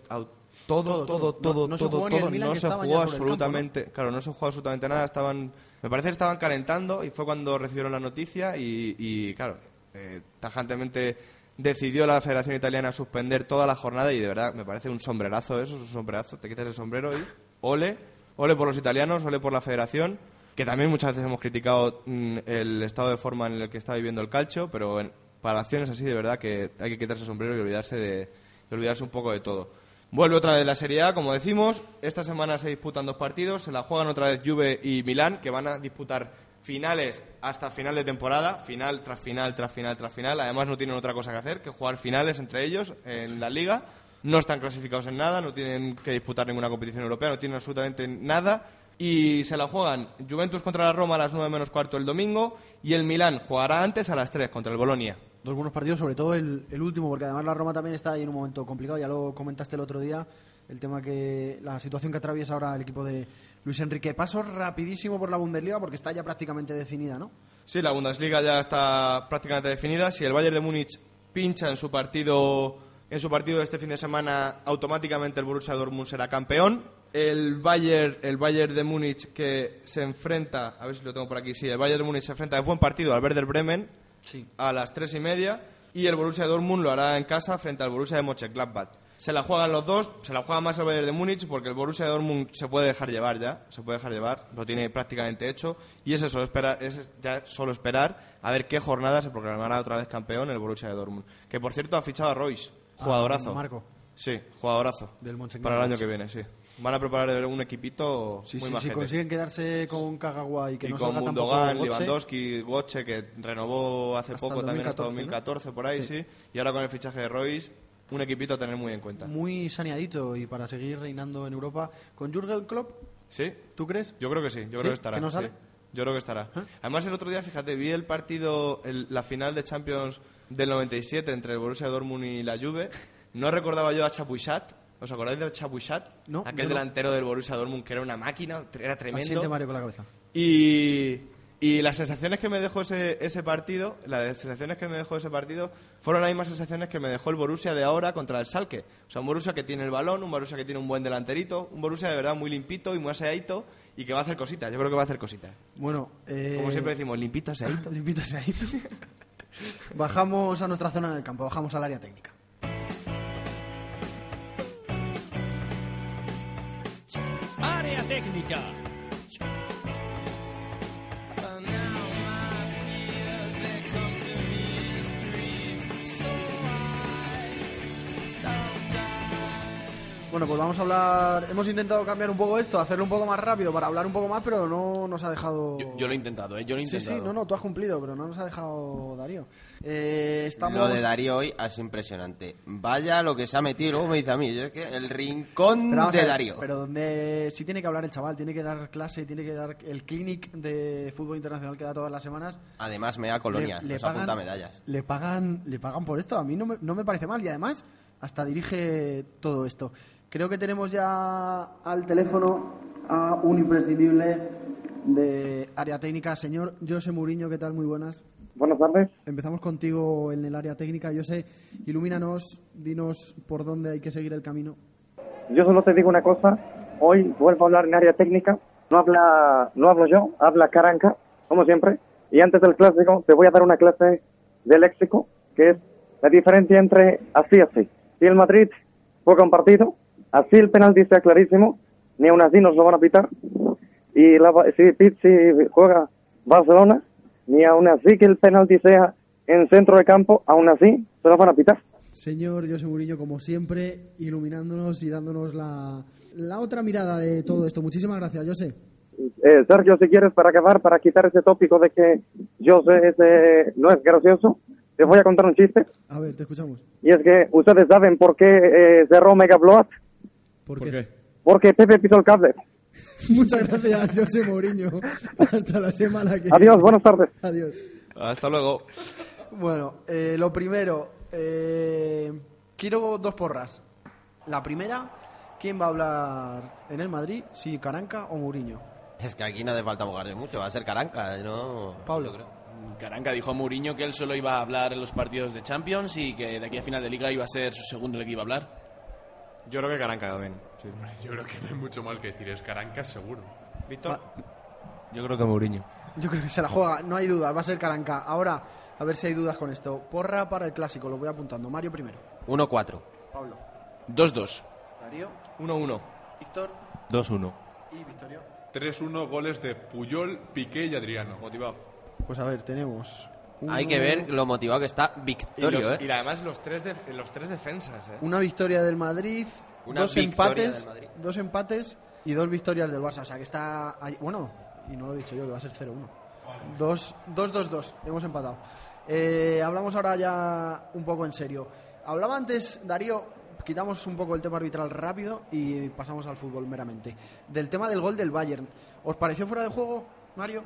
todo, Todo, todo, todo. todo, No- se jugó No se campo, absolutamente, claro, no se jugó absolutamente nada. Estaban, me parece que estaban calentando y fue cuando recibieron la noticia y, y, claro, eh, tajantemente decidió la Federación Italiana suspender toda la jornada y de verdad me parece un sombrerazo eso, es un sombrerazo. Te quitas el sombrero y ole, ole por los italianos, ole por la Federación que también muchas veces hemos criticado mm, el estado de forma en el que está viviendo el calcio, pero en- para acciones así de verdad que hay que quitarse el sombrero y olvidarse de y olvidarse un poco de todo. Vuelve otra vez la Serie A, como decimos. Esta semana se disputan dos partidos. Se la juegan otra vez Juve y Milán, que van a disputar finales hasta final de temporada, final tras final, tras final, tras final. Además no tienen otra cosa que hacer que jugar finales entre ellos en la liga. No están clasificados en nada, no tienen que disputar ninguna competición europea, no tienen absolutamente nada. Y se la juegan Juventus contra la Roma a las 9 menos cuarto el domingo y el Milán jugará antes a las 3 contra el Bolonia. Dos buenos partidos, sobre todo el, último, porque además la Roma también está ahí en un momento complicado. Ya lo comentaste el otro día, el tema que la situación que atraviesa ahora el equipo de Luis Enrique. Paso rapidísimo por la Bundesliga porque está ya prácticamente definida, ¿no? Sí, la Bundesliga ya está prácticamente definida. Si el Bayern de Múnich pincha en su partido en su partido de este fin de semana, automáticamente el Borussia Dortmund será campeón. El Bayern, el Bayern de Múnich que se enfrenta, a ver si lo tengo por aquí, sí, el Bayern de Múnich se enfrenta de buen partido al Werder Bremen Sí. a las tres y media y el Borussia Dortmund lo hará en casa frente al Borussia de Mönchengladbach. Se la juegan los dos, se la juega más el Bayern de Múnich porque el Borussia Dortmund se puede dejar llevar ya, se puede dejar llevar, lo tiene prácticamente hecho y es eso, esperar, es ya solo esperar a ver qué jornada se proclamará otra vez campeón el Borussia de Dortmund. Que por cierto ha fichado a Royce, jugadorazo. Ah, Marco. Sí, jugadorazo. Del. Para el año que viene, sí. Van a preparar un equipito Sí, muy sí, si consiguen quedarse con Kagawa y que y no con salga Gundogan, Götze, Lewandowski, Goche, que renovó hace Hasta poco también hasta 2014, 2014 por ahí, sí. Y ahora con el fichaje de Royce, un equipito a tener muy en cuenta. muy saneadito y para seguir reinando en Europa. ¿Con Jürgen Klopp? ¿Sí? ¿Tú crees? Yo creo que sí, yo creo que estará. ¿Que no sale? Yo creo que estará. Además, el otro día, fíjate, vi el partido, el- la final de Champions del 97 entre el Borussia Dortmund y la Juve. No recordaba yo a Chapuisat. ¿Os acordáis de Chapuisat? No, Aquel no. delantero del Borussia Dortmund que era una máquina, era tremendo. Mario con la cabeza. Y, y las sensaciones que me dejó ese, ese partido, las sensaciones que me dejó ese partido, fueron las mismas sensaciones que me dejó el Borussia de ahora contra el Salke. O sea, un Borussia que tiene el balón, un Borussia que tiene un buen delanterito, un Borussia de verdad muy limpito y muy aseadito y que va a hacer cositas. Yo creo que va a hacer cositas. Bueno, eh, Como siempre decimos, limpito, aseadito. limpito aseadito. Bajamos a nuestra zona en el campo, bajamos al área técnica. Área Bueno, pues vamos a hablar. Hemos intentado cambiar un poco esto, hacerlo un poco más rápido para hablar un poco más, pero no nos ha dejado. Yo, yo lo he intentado, ¿eh? Yo lo he Sí, intentado. sí, no, no, tú has cumplido, pero no nos ha dejado Darío. Eh, estamos... Lo de Darío hoy es impresionante. Vaya lo que se ha metido, luego me dice a mí, yo es que el rincón Pero vamos a de ver, Darío. Pero donde sí tiene que hablar el chaval, tiene que dar clase, tiene que dar el clinic de fútbol internacional que da todas las semanas. Además me da colonia, Le- le nos apunta pagan- medallas. Le pagan, le pagan por esto. A mí no me, no me parece mal y además hasta dirige todo esto. Creo que tenemos ya al teléfono a un imprescindible de área técnica, señor José Mourinho. ¿Qué tal? Muy buenas. Buenas tardes. Empezamos contigo en el área técnica. José, ilumínanos, dinos por dónde hay que seguir el camino. Yo solo te digo una cosa. Hoy vuelvo a hablar en área técnica. No habla, no hablo yo, habla Caranca, como siempre. Y antes del clásico te voy a dar una clase de léxico, que es la diferencia entre así y así. Si el Madrid juega un partido, así el penalti sea clarísimo, ni aún así nos lo van a pitar. Y la, si Pizzi juega Barcelona, ni aún así que el penalti sea en centro de campo, aún así se lo van a pitar. Señor José Mourinho, como siempre, iluminándonos y dándonos la, la otra mirada de todo esto. Muchísimas gracias, José. Eh, Sergio, si quieres, para acabar, para quitar ese tópico de que yo sé ese, no es gracioso, te voy a contar un chiste. A ver, te escuchamos. Y es que ustedes saben por qué eh, cerró Megabloat. ¿Por, qué? Porque Pepe pisó el cable. Muchas gracias, José Mourinho. Hasta la semana que Adiós, buenas tardes. Adiós. Hasta luego. Bueno, eh, lo primero, eh, quiero dos porras. La primera, ¿quién va a hablar en el Madrid? Si Caranca o Mourinho. Es que aquí no hace falta mojarse mucho, va a ser Caranca, ¿no? Pablo. Creo. Caranca dijo a Mourinho que él solo iba a hablar en los partidos de Champions y que de aquí a final de Liga iba a ser su segundo el que iba a hablar. Yo creo que Caranca también. Yo creo que no hay mucho mal que decir, es Caranca seguro. Víctor. Yo creo que Mourinho. Yo creo que se la juega, no hay dudas, va a ser Caranca. Ahora, a ver si hay dudas con esto. Porra para el clásico, lo voy apuntando. Mario primero. 1-4. Pablo. 2-2. Darío. 1-1. Víctor. 2-1. Y Victorio. 3-1 goles de Puyol, Piqué y Adriano. Motivado. Pues a ver, tenemos. Hay que ver lo motivado que está Y, Victorio, los- ¿eh? y además los tres, de- los tres defensas, ¿eh? Una victoria del Madrid, Una dos empates, del Madrid. dos empates y dos victorias del Barça. O sea que está ahí- bueno, y no lo he dicho yo, que va a ser 0-1. 2-2-2, hemos empatado. Eh, hablamos ahora ya un poco en serio. Hablaba antes, Darío, quitamos un poco el tema arbitral rápido y pasamos al fútbol meramente. Del tema del gol del Bayern. ¿Os pareció fuera de juego, Mario?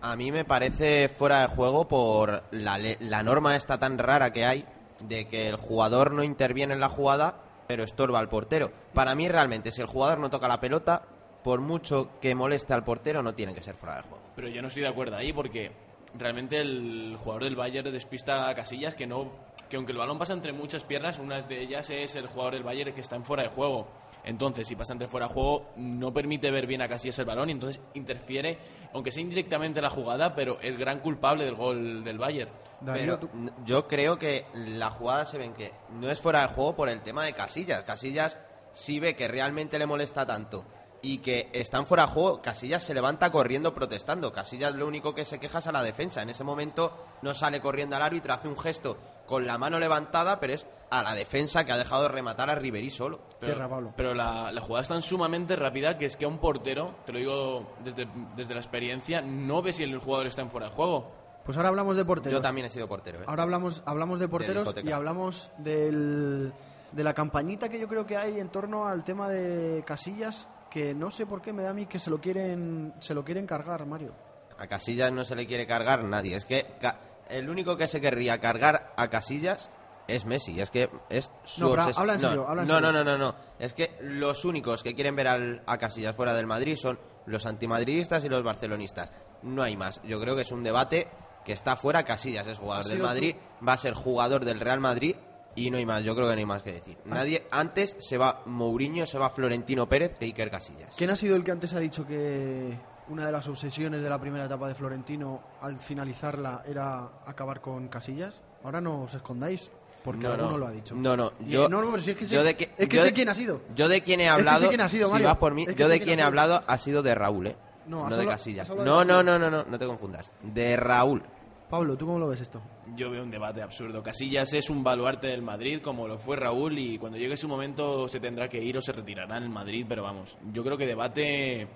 A mí me parece fuera de juego por la, la norma esta tan rara que hay de que el jugador no interviene en la jugada, pero estorba al portero. Para mí realmente, si el jugador no toca la pelota, por mucho que moleste al portero, no tiene que ser fuera de juego. Pero yo no estoy de acuerdo ahí porque realmente el jugador del Bayern despista a Casillas que no que aunque el balón pasa entre muchas piernas, una de ellas es el jugador del Bayern que está en fuera de juego. Entonces, si pasa entre fuera de juego, no permite ver bien a Casillas el balón y entonces interfiere, aunque sea indirectamente en la jugada, pero es gran culpable del gol del Bayern. Pero yo creo que la jugada se ven que no es fuera de juego por el tema de Casillas. Casillas si ve que realmente le molesta tanto y que están fuera de juego, Casillas se levanta corriendo protestando. Casillas lo único que se queja es a la defensa. En ese momento no sale corriendo al árbitro, hace un gesto con la mano levantada, pero es a la defensa que ha dejado de rematar a Ribery solo. Pero, Cierra, Pablo. pero la, la jugada es tan sumamente rápida que es que a un portero, te lo digo desde, desde la experiencia, no ve si el jugador está en fuera de juego. Pues ahora hablamos de porteros. Yo también he sido portero. ¿eh? Ahora hablamos, hablamos de porteros y hablamos del, de la campañita que yo creo que hay en torno al tema de Casillas, que no sé por qué me da a mí que se lo quieren, se lo quieren cargar, Mario. A Casillas no se le quiere cargar nadie. Es que ca- el único que se querría cargar a Casillas es Messi. Es que es su No, pero obses- habla en no, serio, habla en no, serio. no, no, no, no. Es que los únicos que quieren ver al- a Casillas fuera del Madrid son los antimadridistas y los barcelonistas. No hay más. Yo creo que es un debate que está fuera. Casillas es jugador del Madrid, va a ser jugador del Real Madrid. Y no hay más, yo creo que no hay más que decir. Ah. Nadie, antes se va Mourinho, se va Florentino Pérez que Iker Casillas. ¿Quién ha sido el que antes ha dicho que una de las obsesiones de la primera etapa de Florentino al finalizarla era acabar con Casillas? Ahora no os escondáis, porque No, alguno no. lo ha dicho. No, no. Y- Yo, no, no, pero si es que sé, yo de que- es que yo sé de- quién ha sido. Yo de quien he Es que sé hablado. quién ha sido, si vas por mí, Es que yo de quién quien ha he hablado ha sido de Raúl, ¿eh? No, No, de hablado- Casillas. de No, no, no, no, no, no te confundas. De Raúl. Pablo, ¿tú cómo lo ves esto? Yo veo un debate absurdo. Casillas es un baluarte del Madrid, como lo fue Raúl, y cuando llegue su momento se tendrá que ir o se retirará en el Madrid, pero vamos, yo creo que debate,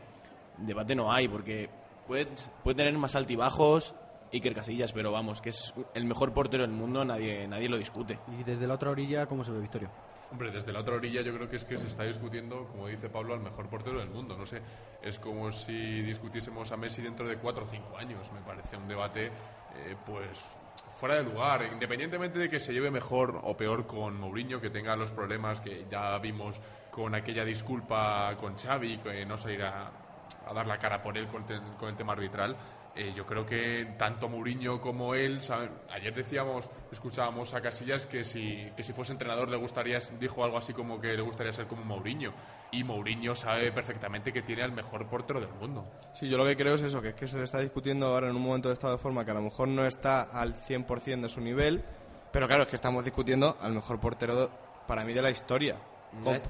debate no hay, porque puede, puede tener más altibajos Iker Casillas, pero vamos, que es el mejor portero del mundo, nadie, nadie lo discute. Y desde la otra orilla, ¿cómo se ve Victorio? Hombre, desde la otra orilla yo creo que es que se está discutiendo, como dice Pablo, al mejor portero del mundo. No sé, es como si discutiésemos a Messi dentro de cuatro o cinco años. Me parece un debate, eh, pues, fuera de lugar. Independientemente de que se lleve mejor o peor con Mourinho, que tenga los problemas que ya vimos con aquella disculpa con Xavi, que no se irá a dar la cara por él con, el- con el tema arbitral. Eh, yo creo que tanto Mourinho como él, saben- ayer decíamos, escuchábamos a Casillas que si, que si fuese entrenador le gustaría, dijo algo así como que le gustaría ser como Mourinho. Y Mourinho sabe perfectamente que tiene al mejor portero del mundo. Sí, yo lo que creo es eso, que es que se le está discutiendo ahora en un momento de estado de forma que a lo mejor no está al 100% de su nivel, pero claro, es que estamos discutiendo al mejor portero para mí de la historia. Con- Eh,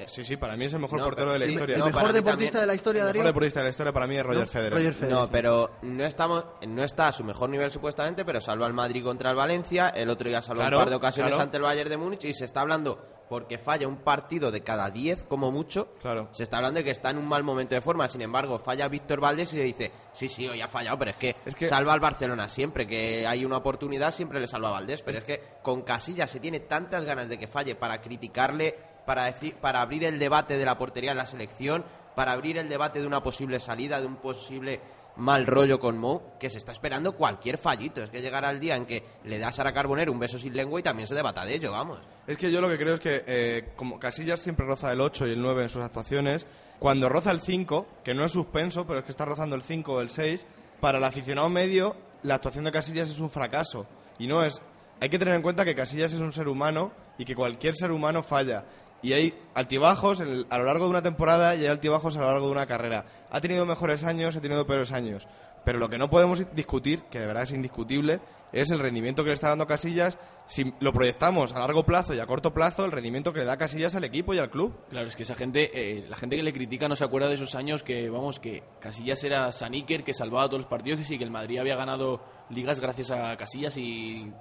por- sí, sí, para mí es el mejor no, portero de la sí, historia. ¿El No, mejor deportista también. de la historia, el Darío? mejor deportista de la historia para mí es Roger ¿No? Federer. Roger Federer. No, pero no estamos, no está a su mejor nivel supuestamente, pero salva al Madrid contra el Valencia, el otro día salvó Claro, un par de ocasiones claro. ante el Bayern de Múnich y se está hablando porque falla un partido de cada 10 como mucho. Claro. Se está hablando de que está en un mal momento de forma, sin embargo, falla Víctor Valdés y le dice, "Sí, sí, hoy ha fallado, pero es que, Es que- salva al Barcelona siempre que hay una oportunidad, siempre le salva a Valdés, pero es que con Casillas se tiene tantas ganas de que falle para criticarle, para decir para abrir el debate de la portería en la selección, para abrir el debate de una posible salida, de un posible mal rollo con Mou, que se está esperando cualquier fallito. Es que llegará el día en que le da a Sara Carbonero un beso sin lengua y también se debata de ello, vamos. Es que yo lo que creo es que, eh, como Casillas siempre roza el 8 y el 9 en sus actuaciones, cuando roza el 5, que no es suspenso, pero es que está rozando el 5 o el 6, para el aficionado medio, la actuación de Casillas es un fracaso. Y no es. Hay que tener en cuenta que Casillas es un ser humano y que cualquier ser humano falla. Y hay altibajos a lo largo de una temporada y hay altibajos a lo largo de una carrera. Ha tenido mejores años, ha tenido peores años. Pero lo que no podemos discutir, que de verdad es indiscutible, es el rendimiento que le está dando Casillas. Si lo proyectamos a largo plazo y a corto plazo, el rendimiento que le da Casillas al equipo y al club. Claro, es que esa gente, eh, la gente que le critica no se acuerda de esos años que, vamos, que Casillas era San Iker, que salvaba todos los partidos y que el Madrid había ganado ligas gracias a Casillas y,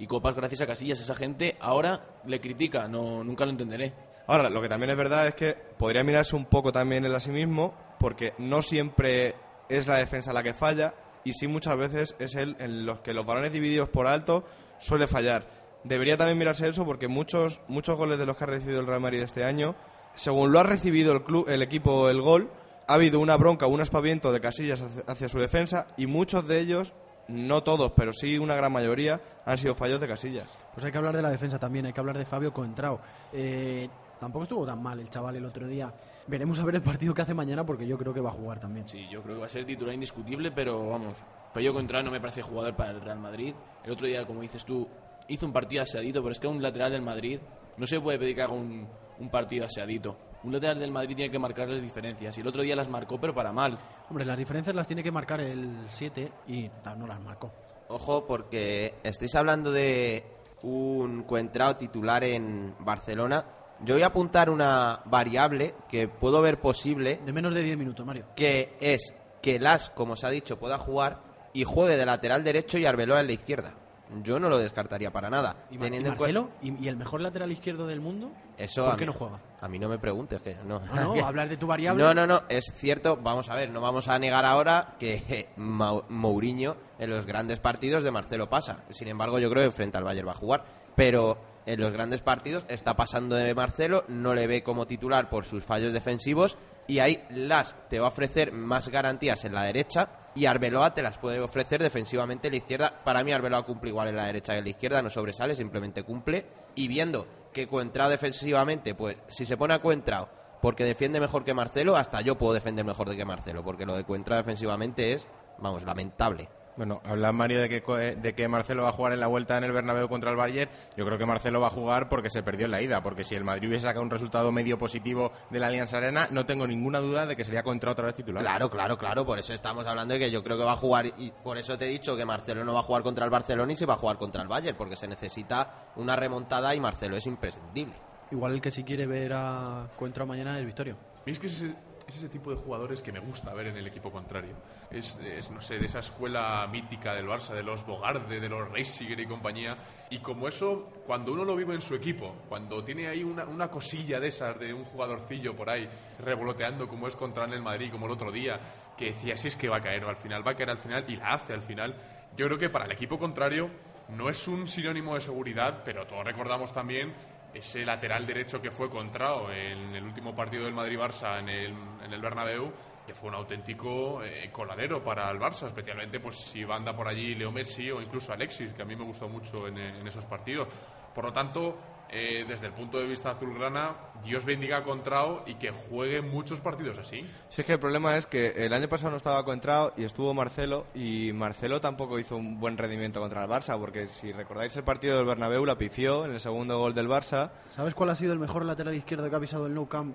y copas gracias a Casillas. Esa gente ahora le critica, no, nunca lo entenderé. Ahora, lo que también es verdad es que podría mirarse un poco también él a sí mismo, porque no siempre es la defensa la que falla, y sí muchas veces es él en los que los balones divididos por alto suele fallar. Debería también mirarse eso porque muchos, muchos goles de los que ha recibido el Real Madrid este año, según lo ha recibido el, club, el equipo el gol, ha habido una bronca, un aspaviento de casillas hacia, hacia su defensa, y muchos de ellos, no todos, pero sí una gran mayoría, han sido fallos de casillas. Pues hay que hablar de la defensa también, hay que hablar de Fabio Coentrao. Eh, tampoco estuvo tan mal el chaval el otro día. Veremos a ver el partido que hace mañana porque yo creo que va a jugar también. Sí, yo creo que va a ser titular indiscutible, pero vamos, Pello Contra no me parece jugador para el Real Madrid. El otro día, como dices tú, hizo un partido aseadito, pero es que un lateral del Madrid no se puede pedir que haga un, un partido aseadito. Un lateral del Madrid tiene que marcar las diferencias y el otro día las marcó, pero para mal. Hombre, las diferencias las tiene que marcar el 7 y no las marcó. Ojo, porque estáis hablando de un Cuentrao titular en Barcelona. Yo voy a apuntar una variable que puedo ver posible, De menos de 10 minutos, Mario. que es que Las, como se ha dicho, pueda jugar y juegue de lateral derecho y Arbeloa en la izquierda. Yo no lo descartaría para nada. ¿Y, teniendo en Marcelo? ¿Y, y el mejor lateral izquierdo del mundo? Eso ¿Por qué mí- no juega? A mí no me preguntes, que no. Ah, no, hablar de tu variable. No, no, no, es cierto, vamos a ver, no vamos a negar ahora que Mourinho en los grandes partidos de Marcelo pasa. Sin embargo, yo creo que frente al Bayern va a jugar, pero en los grandes partidos está pasando de Marcelo, no le ve como titular por sus fallos defensivos y ahí Las te va a ofrecer más garantías en la derecha y Arbeloa te las puede ofrecer defensivamente en la izquierda. Para mí Arbeloa cumple igual en la derecha que en la izquierda, no sobresale, simplemente cumple. Y viendo que Cuentrao defensivamente, pues si se pone a Cuentrao porque defiende mejor que Marcelo, hasta yo puedo defender mejor de que Marcelo, porque lo de Cuentrao defensivamente es, vamos, lamentable. Bueno, habla Mario de que, eh, de que Marcelo va a jugar en la vuelta en el Bernabéu contra el Bayern. Yo creo que Marcelo va a jugar porque se perdió en la ida. Porque si el Madrid hubiese sacado un resultado medio positivo de la Alianza Arena, no tengo ninguna duda de que sería contra otra vez titular. Claro, claro, claro, por eso estamos hablando de que yo creo que va a jugar, y por eso te he dicho que Marcelo no va a jugar contra el Barcelona y se va a jugar contra el Bayern, porque se necesita una remontada y Marcelo es imprescindible. Igual el que si quiere ver a Coentrao mañana es Victorio. Es que ese, es ese tipo de jugadores que me gusta ver en el equipo contrario. Es, no sé, de esa escuela mítica del Barça, de los Bogarde, de los Reisiger y compañía. Y como eso, cuando uno lo vive en su equipo, cuando tiene ahí una, una cosilla de esas, de un jugadorcillo por ahí revoloteando como es contra el Madrid, como el otro día, que decía, si es que va a caer al final, va a caer al final y la hace al final. Yo creo que para el equipo contrario no es un sinónimo de seguridad, pero todos recordamos también ese lateral derecho que fue Contrao en el último partido del Madrid-Barça en el, en el Bernabéu, que fue un auténtico eh, coladero para el Barça, especialmente pues si anda por allí Leo Messi o incluso Alexis, que a mí me gustó mucho en esos partidos. Por lo tanto, eh, desde el punto de vista azulgrana, Dios bendiga a Contrao y que juegue muchos partidos así. Si es que el problema es que el año pasado no estaba Contrao y estuvo Marcelo y Marcelo tampoco hizo un buen rendimiento contra el Barça porque si recordáis el partido del Bernabéu la pifió en el segundo gol del Barça. ¿Sabes cuál ha sido el mejor lateral izquierdo que ha pisado el Nou Camp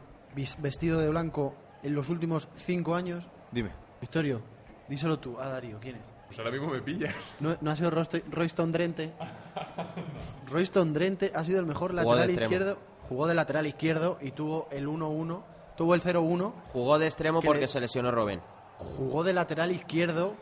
vestido de blanco en los últimos cinco años? Dime. Victorio, díselo tú a Darío, ¿quién es? Pues ahora mismo me pillas. No, no ha sido Rosto- Royston Drente. Royston Drente ha sido el mejor Jugó lateral izquierdo. Jugó de lateral izquierdo y tuvo el 1-1. Tuvo el 0-1. Jugó de extremo Que porque le- se lesionó Robben. Jugó de lateral izquierdo.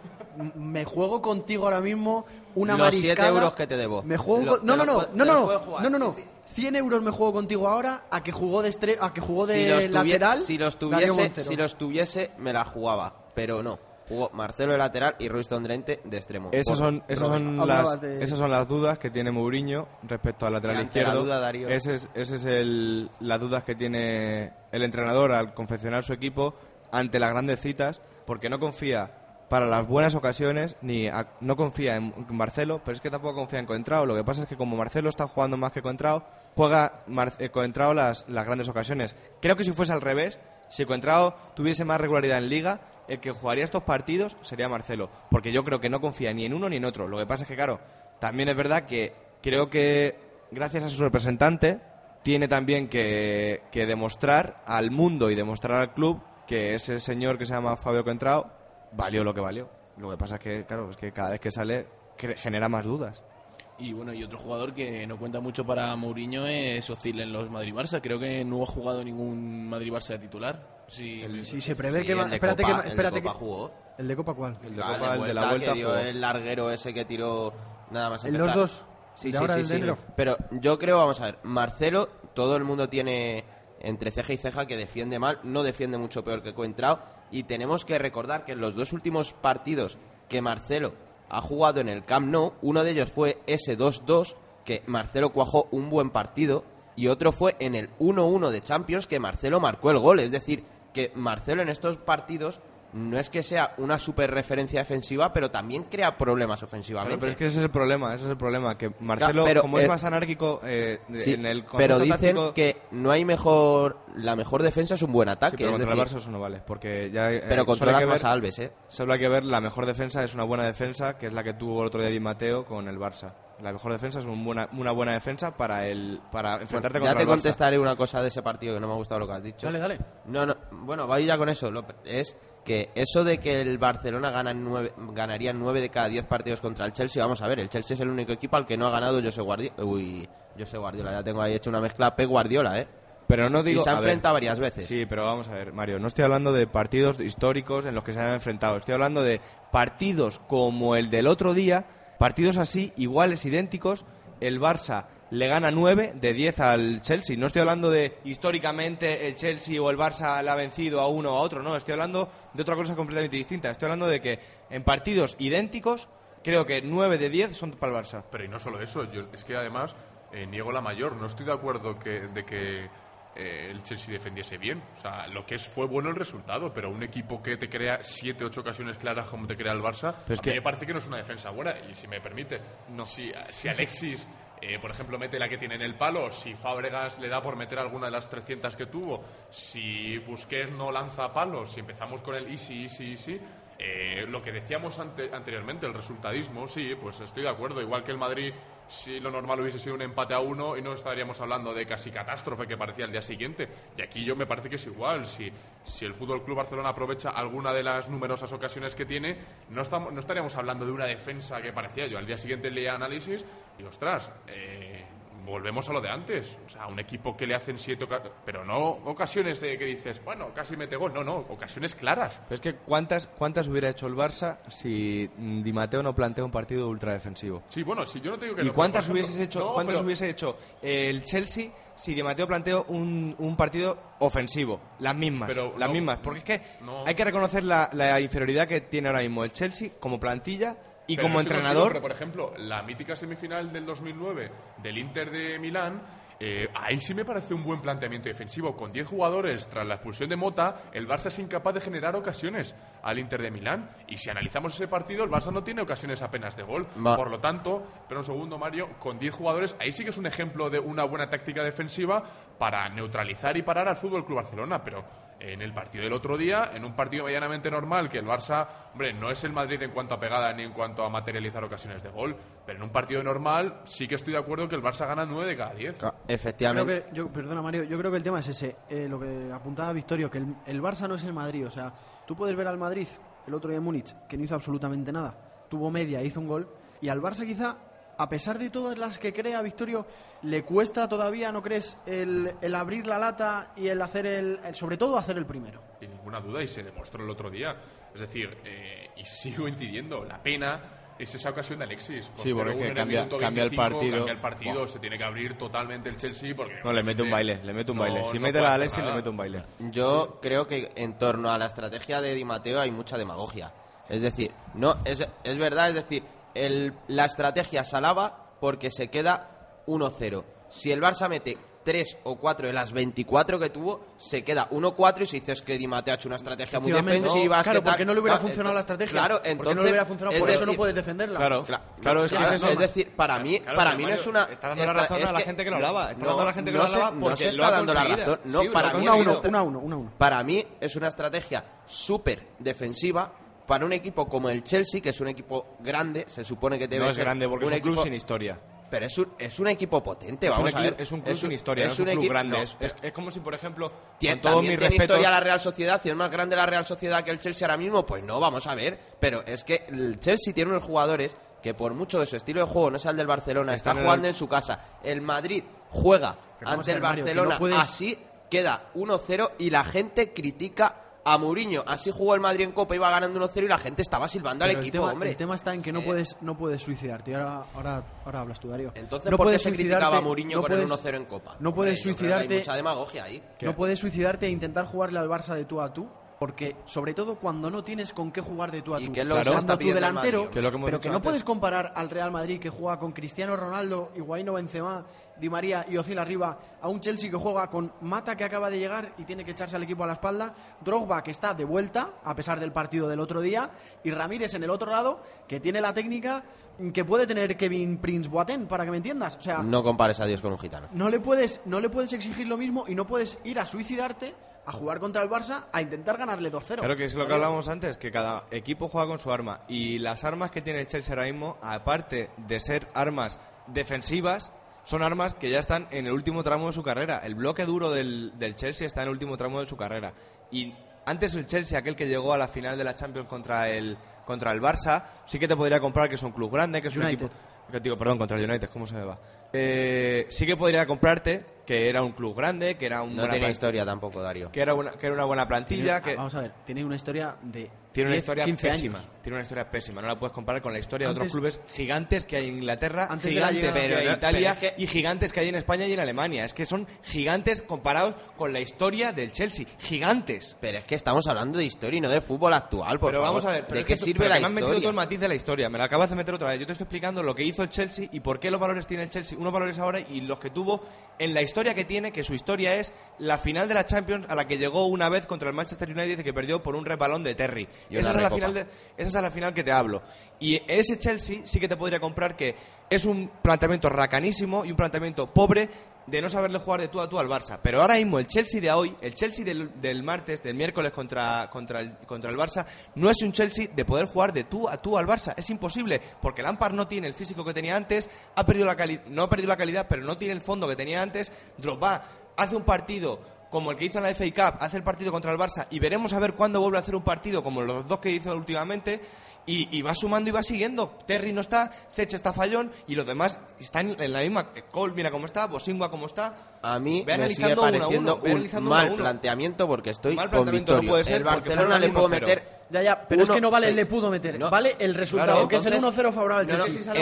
Me juego contigo ahora mismo una Los mariscada. siete euros que te debo. Me juego Lo- con- No, te no, no, no, no, no, no, no. sí. 100 euros me juego contigo ahora a que jugó de estre- a que jugó de si los, lateral. si los tuviese, si los tuviese, me la jugaba. Pero no. Jugó Marcelo de lateral y Royston Drente de extremo. Esas son, esas son, las, de- esas son las dudas que tiene Mourinho respecto al lateral ante la izquierdo. duda, Darío. Ese es, ese es el, las dudas que tiene el entrenador al confeccionar su equipo ante las grandes citas, porque no confía para las buenas ocasiones, ni a- no confía en Marcelo, pero es que tampoco confía en Coentrao. Lo que pasa es que como Marcelo está jugando más que Coentrao, juega Mar- eh, Coentrao las, las grandes ocasiones. Creo que si fuese al revés, si Coentrao tuviese más regularidad en Liga, el que jugaría estos partidos sería Marcelo, porque yo creo que no confía ni en uno ni en otro. Lo que pasa es que, claro, también es verdad que creo que gracias a su representante tiene también que, que demostrar al mundo y demostrar al club que ese señor que se llama Fabio Coentrao valió lo que valió. Lo que pasa es que, claro, es que cada vez que sale genera más dudas. Y bueno, y otro jugador que no cuenta mucho para Mourinho es Ozil en los Madrid-Barça. Creo que no ha jugado ningún Madrid-Barça titular. Sí, Si se prevé Sí, que va. el de Espérate Copa- que. el de Espérate Copa que- jugó. ¿El de Copa cuál? El de Ah, Copa, el de la vuelta vuelta que dio jugó. el larguero ese que tiró nada más El empezar. 2-2. Sí, de sí, ahora sí, el sí. Pero yo creo, vamos a ver, Marcelo, todo el mundo tiene entre ceja y ceja que defiende mal, no defiende mucho peor que Coentrao y tenemos que recordar que en los dos últimos partidos que Marcelo ha jugado en el Camp Nou, uno de ellos fue ese 2-2 que Marcelo cuajó un buen partido y otro fue en el 1-1 de Champions que Marcelo marcó el gol, es decir, que Marcelo en estos partidos no es que sea una super referencia defensiva, pero también crea problemas ofensivamente. Claro, pero es que ese es el problema, ese es el problema, que Marcelo, pero, como eh, es más anárquico eh, Sí, en el pero dicen que no hay mejor la mejor defensa es un buen Sí, ataque pero es contra el decir, Barça eso no vale, porque ya... eh, pero controlas hay que más Alves eh Solo hay que ver, la mejor defensa es una buena defensa, que es la que tuvo el otro día Di Matteo con el Barça. La mejor defensa es un buena- una buena defensa para el para enfrentarte Bueno, ya contra te el Barça. contestaré una cosa de ese partido que no me ha gustado lo que has dicho Dale, dale. no no bueno voy ya con eso Lo- es que eso de que el Barcelona gana nueve, ganaría nueve de cada diez partidos contra el Chelsea vamos a ver el Chelsea es el único equipo al que no ha ganado José Guardiola uy José Guardiola ya tengo ahí hecho una mezcla Pep Guardiola eh Pero no digo... y se ha enfrentado varias veces Sí, pero vamos a ver, Mario, no estoy hablando de partidos históricos en los que se han enfrentado, estoy hablando de partidos como el del otro día, partidos así, iguales, idénticos, el Barça le gana 9 de 10 al Chelsea. No estoy hablando de históricamente el Chelsea o el Barça le ha vencido a uno o a otro, no, estoy hablando de otra cosa completamente distinta. Estoy hablando de que en partidos idénticos, creo que 9 de 10 son para el Barça. Pero y no solo eso, yo, es que además eh, niego la mayor. No estoy de acuerdo que, de que eh, el Chelsea defendiese bien. O sea, lo que es fue bueno el resultado, pero un equipo que te crea siete, ocho ocasiones claras como te crea el Barça, Pero es a mí que- me parece que no es una defensa buena. Y si me permite, si, si Alexis, eh, por ejemplo, mete la que tiene en el palo, si Fábregas le da por meter alguna de las 300 que tuvo, si Busquets no lanza palos, si empezamos con el easy, easy, easy, eh, lo que decíamos ante- anteriormente, el resultadismo, sí, pues estoy de acuerdo. Igual que el Madrid, si lo normal hubiese sido un empate a uno y no estaríamos hablando de casi catástrofe que parecía el día siguiente. Y aquí yo me parece que es igual. Si, si el Fútbol Club Barcelona aprovecha alguna de las numerosas ocasiones que tiene, no, estamos, no estaríamos hablando de una defensa que parecía. Yo al día siguiente leía análisis y ostras, eh, volvemos a lo de antes. O sea, un equipo que le hacen siete pero no ocasiones de que dices, bueno, casi mete gol. No, no, ocasiones claras. Pero es que ¿cuántas, ¿cuántas hubiera hecho el Barça si mm, Di Matteo no plantea un partido ultra defensivo? Sí, bueno, si yo no te digo que ¿Y no, cuántas hubieses hecho, No, cuántas pero- hubiese hecho el Chelsea si Di Matteo planteó un, un partido ofensivo? Las mismas, Pero las no- mismas. Porque es que no. hay que reconocer la, la inferioridad que tiene ahora mismo el Chelsea como plantilla y Pero como contigo, entrenador. pero, por ejemplo, la mítica semifinal del 2009 del Inter de Milán, eh, ahí sí me parece un buen planteamiento defensivo. Con 10 jugadores tras la expulsión de Mota, el Barça es incapaz de generar ocasiones al Inter de Milán. Y si analizamos ese partido, el Barça no tiene ocasiones apenas de gol. Va. Por lo tanto, pero un segundo, Mario, con 10 jugadores, ahí sí que es un ejemplo de una buena táctica defensiva para neutralizar y parar al Fútbol Club Barcelona. Pero en el partido del otro día, en un partido medianamente normal, que el Barça, hombre, no es el Madrid en cuanto a pegada ni en cuanto a materializar ocasiones de gol, pero en un partido normal sí que estoy de acuerdo que el Barça gana 9 de cada 10. Creo Efectivamente. que, yo, perdona Mario, yo creo que el tema es ese, eh, lo que apuntaba Victorio, que el, el Barça no es el Madrid, o sea, tú puedes ver al Madrid el otro día en Múnich, que no hizo absolutamente nada, tuvo media, hizo un gol, y al Barça quizá, a pesar de todas las que crea Victorio, le cuesta todavía, ¿no crees?, el, el abrir la lata y el hacer el, el- sobre todo hacer el primero. Sin ninguna duda, y se demostró el otro día. Es decir, eh, y sigo incidiendo, la pena es esa ocasión de Alexis. Por Sí, porque 0-1 es que en el cambia- el 25, partido. Cambia el partido, se tiene que abrir totalmente el Chelsea porque... No, le mete un baile, le mete un No, baile. Si no mete hacer Alexis, le mete un baile. Yo creo que en torno a la estrategia de Di Matteo hay mucha demagogia. Es decir, no es, es verdad, es decir, el- la estrategia se alaba porque se queda 1-0. Si el Barça mete 3 o 4 de las 24 que tuvo, se queda 1-4 y se dice es que Di Matteo ha hecho una estrategia muy defensiva. es Claro, que tal". porque no le hubiera Claro, funcionado la estrategia. Claro, Porque no entonces. le hubiera funcionado, es por eso no decir, puedes defenderla. Claro, Cla- claro, es que claro, es eso. decir, para mí, Claro, para mí no Mario, es una. está dando la razón es a la que- gente que lo alaba, está no, dando a la gente que no lo se- alaba no porque se lo está ha dando la razón. No, Sí, lo para mí es Una a una uno, estra- una a uno, una a uno. para mí es una estrategia súper defensiva para un equipo como el Chelsea, que es un equipo grande, se supone que debe No es ser grande porque es un club sin historia. Pero es un, es un equipo potente, Es un, vamos a ver. es un club sin historia, no es un club grande. no, es, como si, por ejemplo, Tien- con todo mi tiene respeto... historia la Real Sociedad, si es más grande la Real Sociedad que el Chelsea ahora mismo, pues no, vamos a ver. Pero es que el Chelsea tiene unos jugadores que por mucho que su estilo de juego no sea el del Barcelona, está en jugando el- en su casa. El Madrid juega ante el Mario, Barcelona no puedes- así, queda 1-0 y la gente critica a Mourinho. Así jugó el Madrid en Copa, iba ganando 1-0 y la gente estaba silbando al el equipo, tema, hombre. el tema está en que no Eh, puedes no puedes suicidarte. Y ahora, ahora, ahora hablas tú, Darío. Entonces, no ¿por qué puedes se suicidarte, criticaba a Mourinho no con el puedes- 1-0 en Copa? No puedes Hombre, suicidarte. Hay mucha demagogia ahí. No puedes suicidarte e intentar jugarle al Barça de tú a tú. Porque, sobre todo, cuando no tienes con qué jugar de tú a ¿Y tú. lo que está tu delantero? Que lo pero que no antes. puedes comparar al Real Madrid que juega con Cristiano Ronaldo, Higuaín Benzema, Di María y Ozil arriba, a un Chelsea que juega con Mata que acaba de llegar y tiene que echarse al equipo a la espalda, Drogba que está de vuelta a pesar del partido del otro día y Ramírez en el otro lado que tiene la técnica que puede tener Kevin Prince Boateng, para que me entiendas. O sea, No compares a Dios con un gitano. no le puedes no le puedes exigir lo mismo y no puedes ir a suicidarte a jugar contra el Barça a intentar ganarle 2-0 Claro que es lo que hablábamos antes, que cada equipo juega con su arma. Y las armas que tiene el Chelsea ahora mismo, aparte de ser armas defensivas, son armas que ya están en el último tramo de su carrera. El bloque duro del, del Chelsea está en el último tramo de su carrera. Y antes el Chelsea, aquel que llegó a la final de la Champions contra el, contra el Barça, sí que te podría comprar que es un club grande, que es un equipo... que digo, perdón, contra el United, ¿cómo se me va? Eh, sí que podría comprarte que era un club grande, que era un No buena tiene historia tampoco, Darío. que era una, que era una buena plantilla, Tiene- que Vamos a ver, tiene una historia de tiene una 10, historia 15 pésima. años. Tiene una historia pésima. No la puedes comparar con la historia de Antes- otros clubes gigantes que hay en Inglaterra, Antes de gigantes llegada- que hay en Italia es que- y gigantes que hay en España y en Alemania. Es que son gigantes comparados con la historia del Chelsea. Gigantes. Pero es que estamos hablando de historia y no de fútbol actual, por pero favor. vamos a ver, pero ¿de es qué tú- sirve pero la que me has metido todo el historia? matiz de la historia. Me lo acabas de meter otra vez. Yo te estoy explicando lo que hizo el Chelsea y por qué los valores tiene el Chelsea, unos valores ahora y los que tuvo en la historia que tiene, que su historia es la final de la Champions a la que llegó una vez contra el Manchester United y que perdió por un repalón de Terry. Y Esa es, la final de, esa es la final que te hablo. Y ese Chelsea sí que te podría comprar que es un planteamiento racanísimo y un planteamiento pobre de no saberle jugar de tú a tú al Barça. Pero ahora mismo el Chelsea de hoy, el Chelsea del, del martes, del miércoles contra, contra, el, contra el Barça, no es un Chelsea de poder jugar de tú a tú al Barça. Es imposible, porque Lampard no tiene el físico que tenía antes, ha perdido la cali- no ha perdido la calidad, pero no tiene el fondo que tenía antes. Drogba hace un partido como el que hizo en la FA Cup, hace el partido contra el Barça y veremos a ver cuándo vuelve a hacer un partido como los dos que hizo últimamente y, y va sumando y va siguiendo. Terry no está, Cech está fallón y los demás están en la misma. Cole mira cómo está, Bosingua cómo está. A mí Ve me sigue analizando uno a uno, ve un analizando uno a mal uno. planteamiento porque estoy Mal con planteamiento no puede ser el porque Barcelona le 1-0. meter Ya, ya, pero es que no vale el 1-6. le pudo meter. No. Vale el resultado, Claro, que es el entonces- 1-0 favorable No, no, entonces, el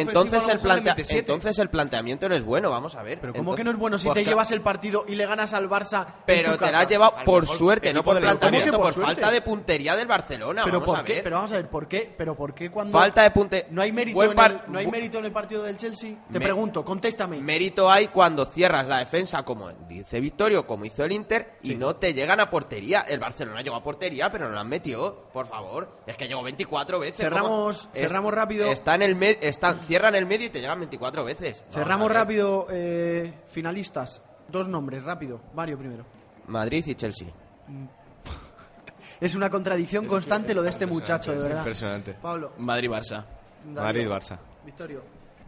entonces el planteamiento no es bueno, vamos a ver. Pero ¿cómo Entonces- que no es bueno si pues te llevas el partido y le ganas al Barça en Pero tu te la has llevado por suerte, no por planteamiento, ¿Cómo que por falta de puntería del Barcelona. pero vamos a qué ver. pero vamos a ver por qué pero por qué cuando Falta de punte. no hay mérito en el, no hay mérito en el partido del Chelsea te Me- pregunto contéstame Mérito hay cuando cierras la defensa, como dice Victorio, como hizo el Inter, y no te llegan a portería. El Barcelona llegó a portería, pero no la han metido, por favor. Es que llegó 24 veces. Cerramos- ¿cómo? cerramos rápido. Está en el me- están, cierran el medio y te llegan 24 veces. Vamos cerramos rápido eh, finalistas dos nombres rápido Mario primero Madrid y Chelsea. es una contradicción constante lo de este muchacho de Es verdad impresionante. Pablo Madrid-Barça. Madrid-Barça. Victorio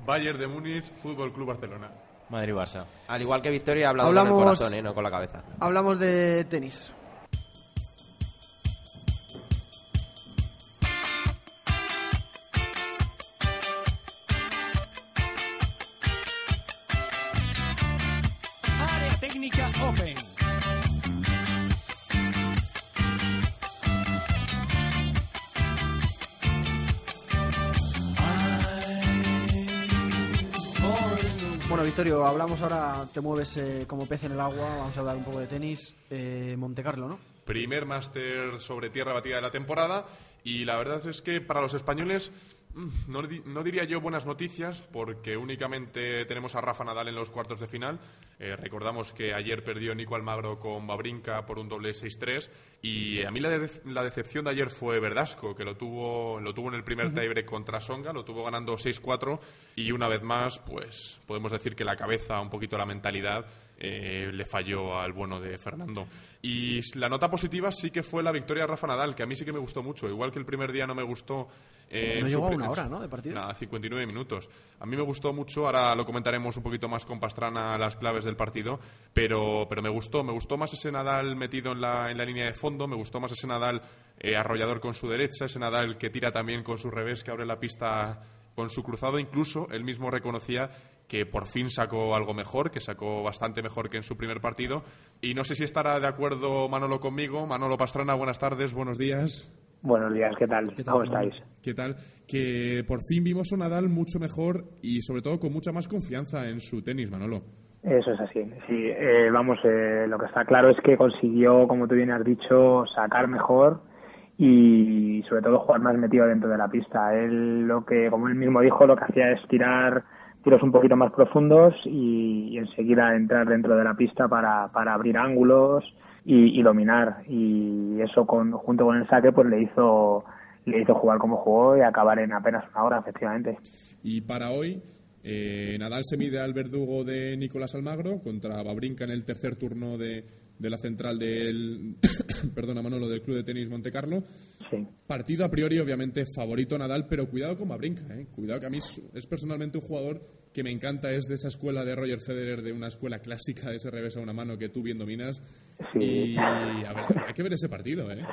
Bayern de Múnich, Fútbol Club Barcelona. Madrid-Barça. Al igual que Victoria, ha hablado con el corazón, ¿eh? no con la cabeza. hablamos de tenis Victorio, hablamos ahora, te mueves eh, como pez en el agua, vamos a hablar un poco de tenis. Eh, Monte Carlo, ¿no? Primer máster sobre tierra batida de la temporada y la verdad es que para los españoles no, di- no diría yo buenas noticias porque únicamente tenemos a Rafa Nadal en los cuartos de final. Eh, recordamos que ayer perdió Nico Almagro con Babrinka por un doble 6-3 y a mí la, de- la decepción de ayer fue Verdasco que lo tuvo, lo tuvo en el primer tiebreak contra Songa, lo tuvo ganando 6-4 y una vez más pues podemos decir que la cabeza, un poquito la mentalidad eh, le falló al bueno de Fernando. Y la nota positiva sí que fue la victoria de Rafa Nadal, que a mí sí que me gustó mucho. Igual que el primer día no me gustó. eh, No llegó a una hora, ¿no? de partido. Nada, 59 minutos. A mí me gustó mucho, ahora lo comentaremos un poquito más con Pastrana las claves del partido, pero, pero me gustó, me gustó más ese Nadal metido en la, en la línea de fondo, me gustó más ese Nadal eh, arrollador con su derecha, ese Nadal que tira también con su revés, que abre la pista con su cruzado, incluso él mismo reconocía que por fin sacó algo mejor, que sacó bastante mejor que en su primer partido. Y no sé si estará de acuerdo Manolo conmigo. Manolo Pastrana, buenas tardes, buenos días. Buenos días, ¿qué tal? tal, ¿Cómo estáis? ¿Qué tal? Que por fin vimos a Nadal mucho mejor y sobre todo con mucha más confianza en su tenis, Manolo. Eso es así. Sí, eh, vamos, eh, lo que está claro es que consiguió, como tú bien has dicho, sacar mejor y sobre todo jugar más metido dentro de la pista. Él lo que, como él mismo dijo, lo que hacía es tirar tiros un poquito más profundos y, enseguida entrar dentro de la pista para, para abrir ángulos y, dominar. Y eso con, junto con el saque pues le hizo le hizo jugar como jugó y acabar en apenas una hora, efectivamente. Y para hoy, eh, Nadal se mide al verdugo de Nicolás Almagro contra Babrinka en el tercer turno de, de la central del perdona Manolo del Club de Tenis Monte Carlo. Sí. Partido a priori, obviamente, favorito Nadal, pero cuidado con Babrinka, ¿eh? Cuidado que a mí es, es personalmente un jugador que me encanta, es de esa escuela de Roger Federer, de una escuela clásica de ese revés a una mano que tú bien dominas. Sí. Y a ver, hay que ver ese partido, ¿eh?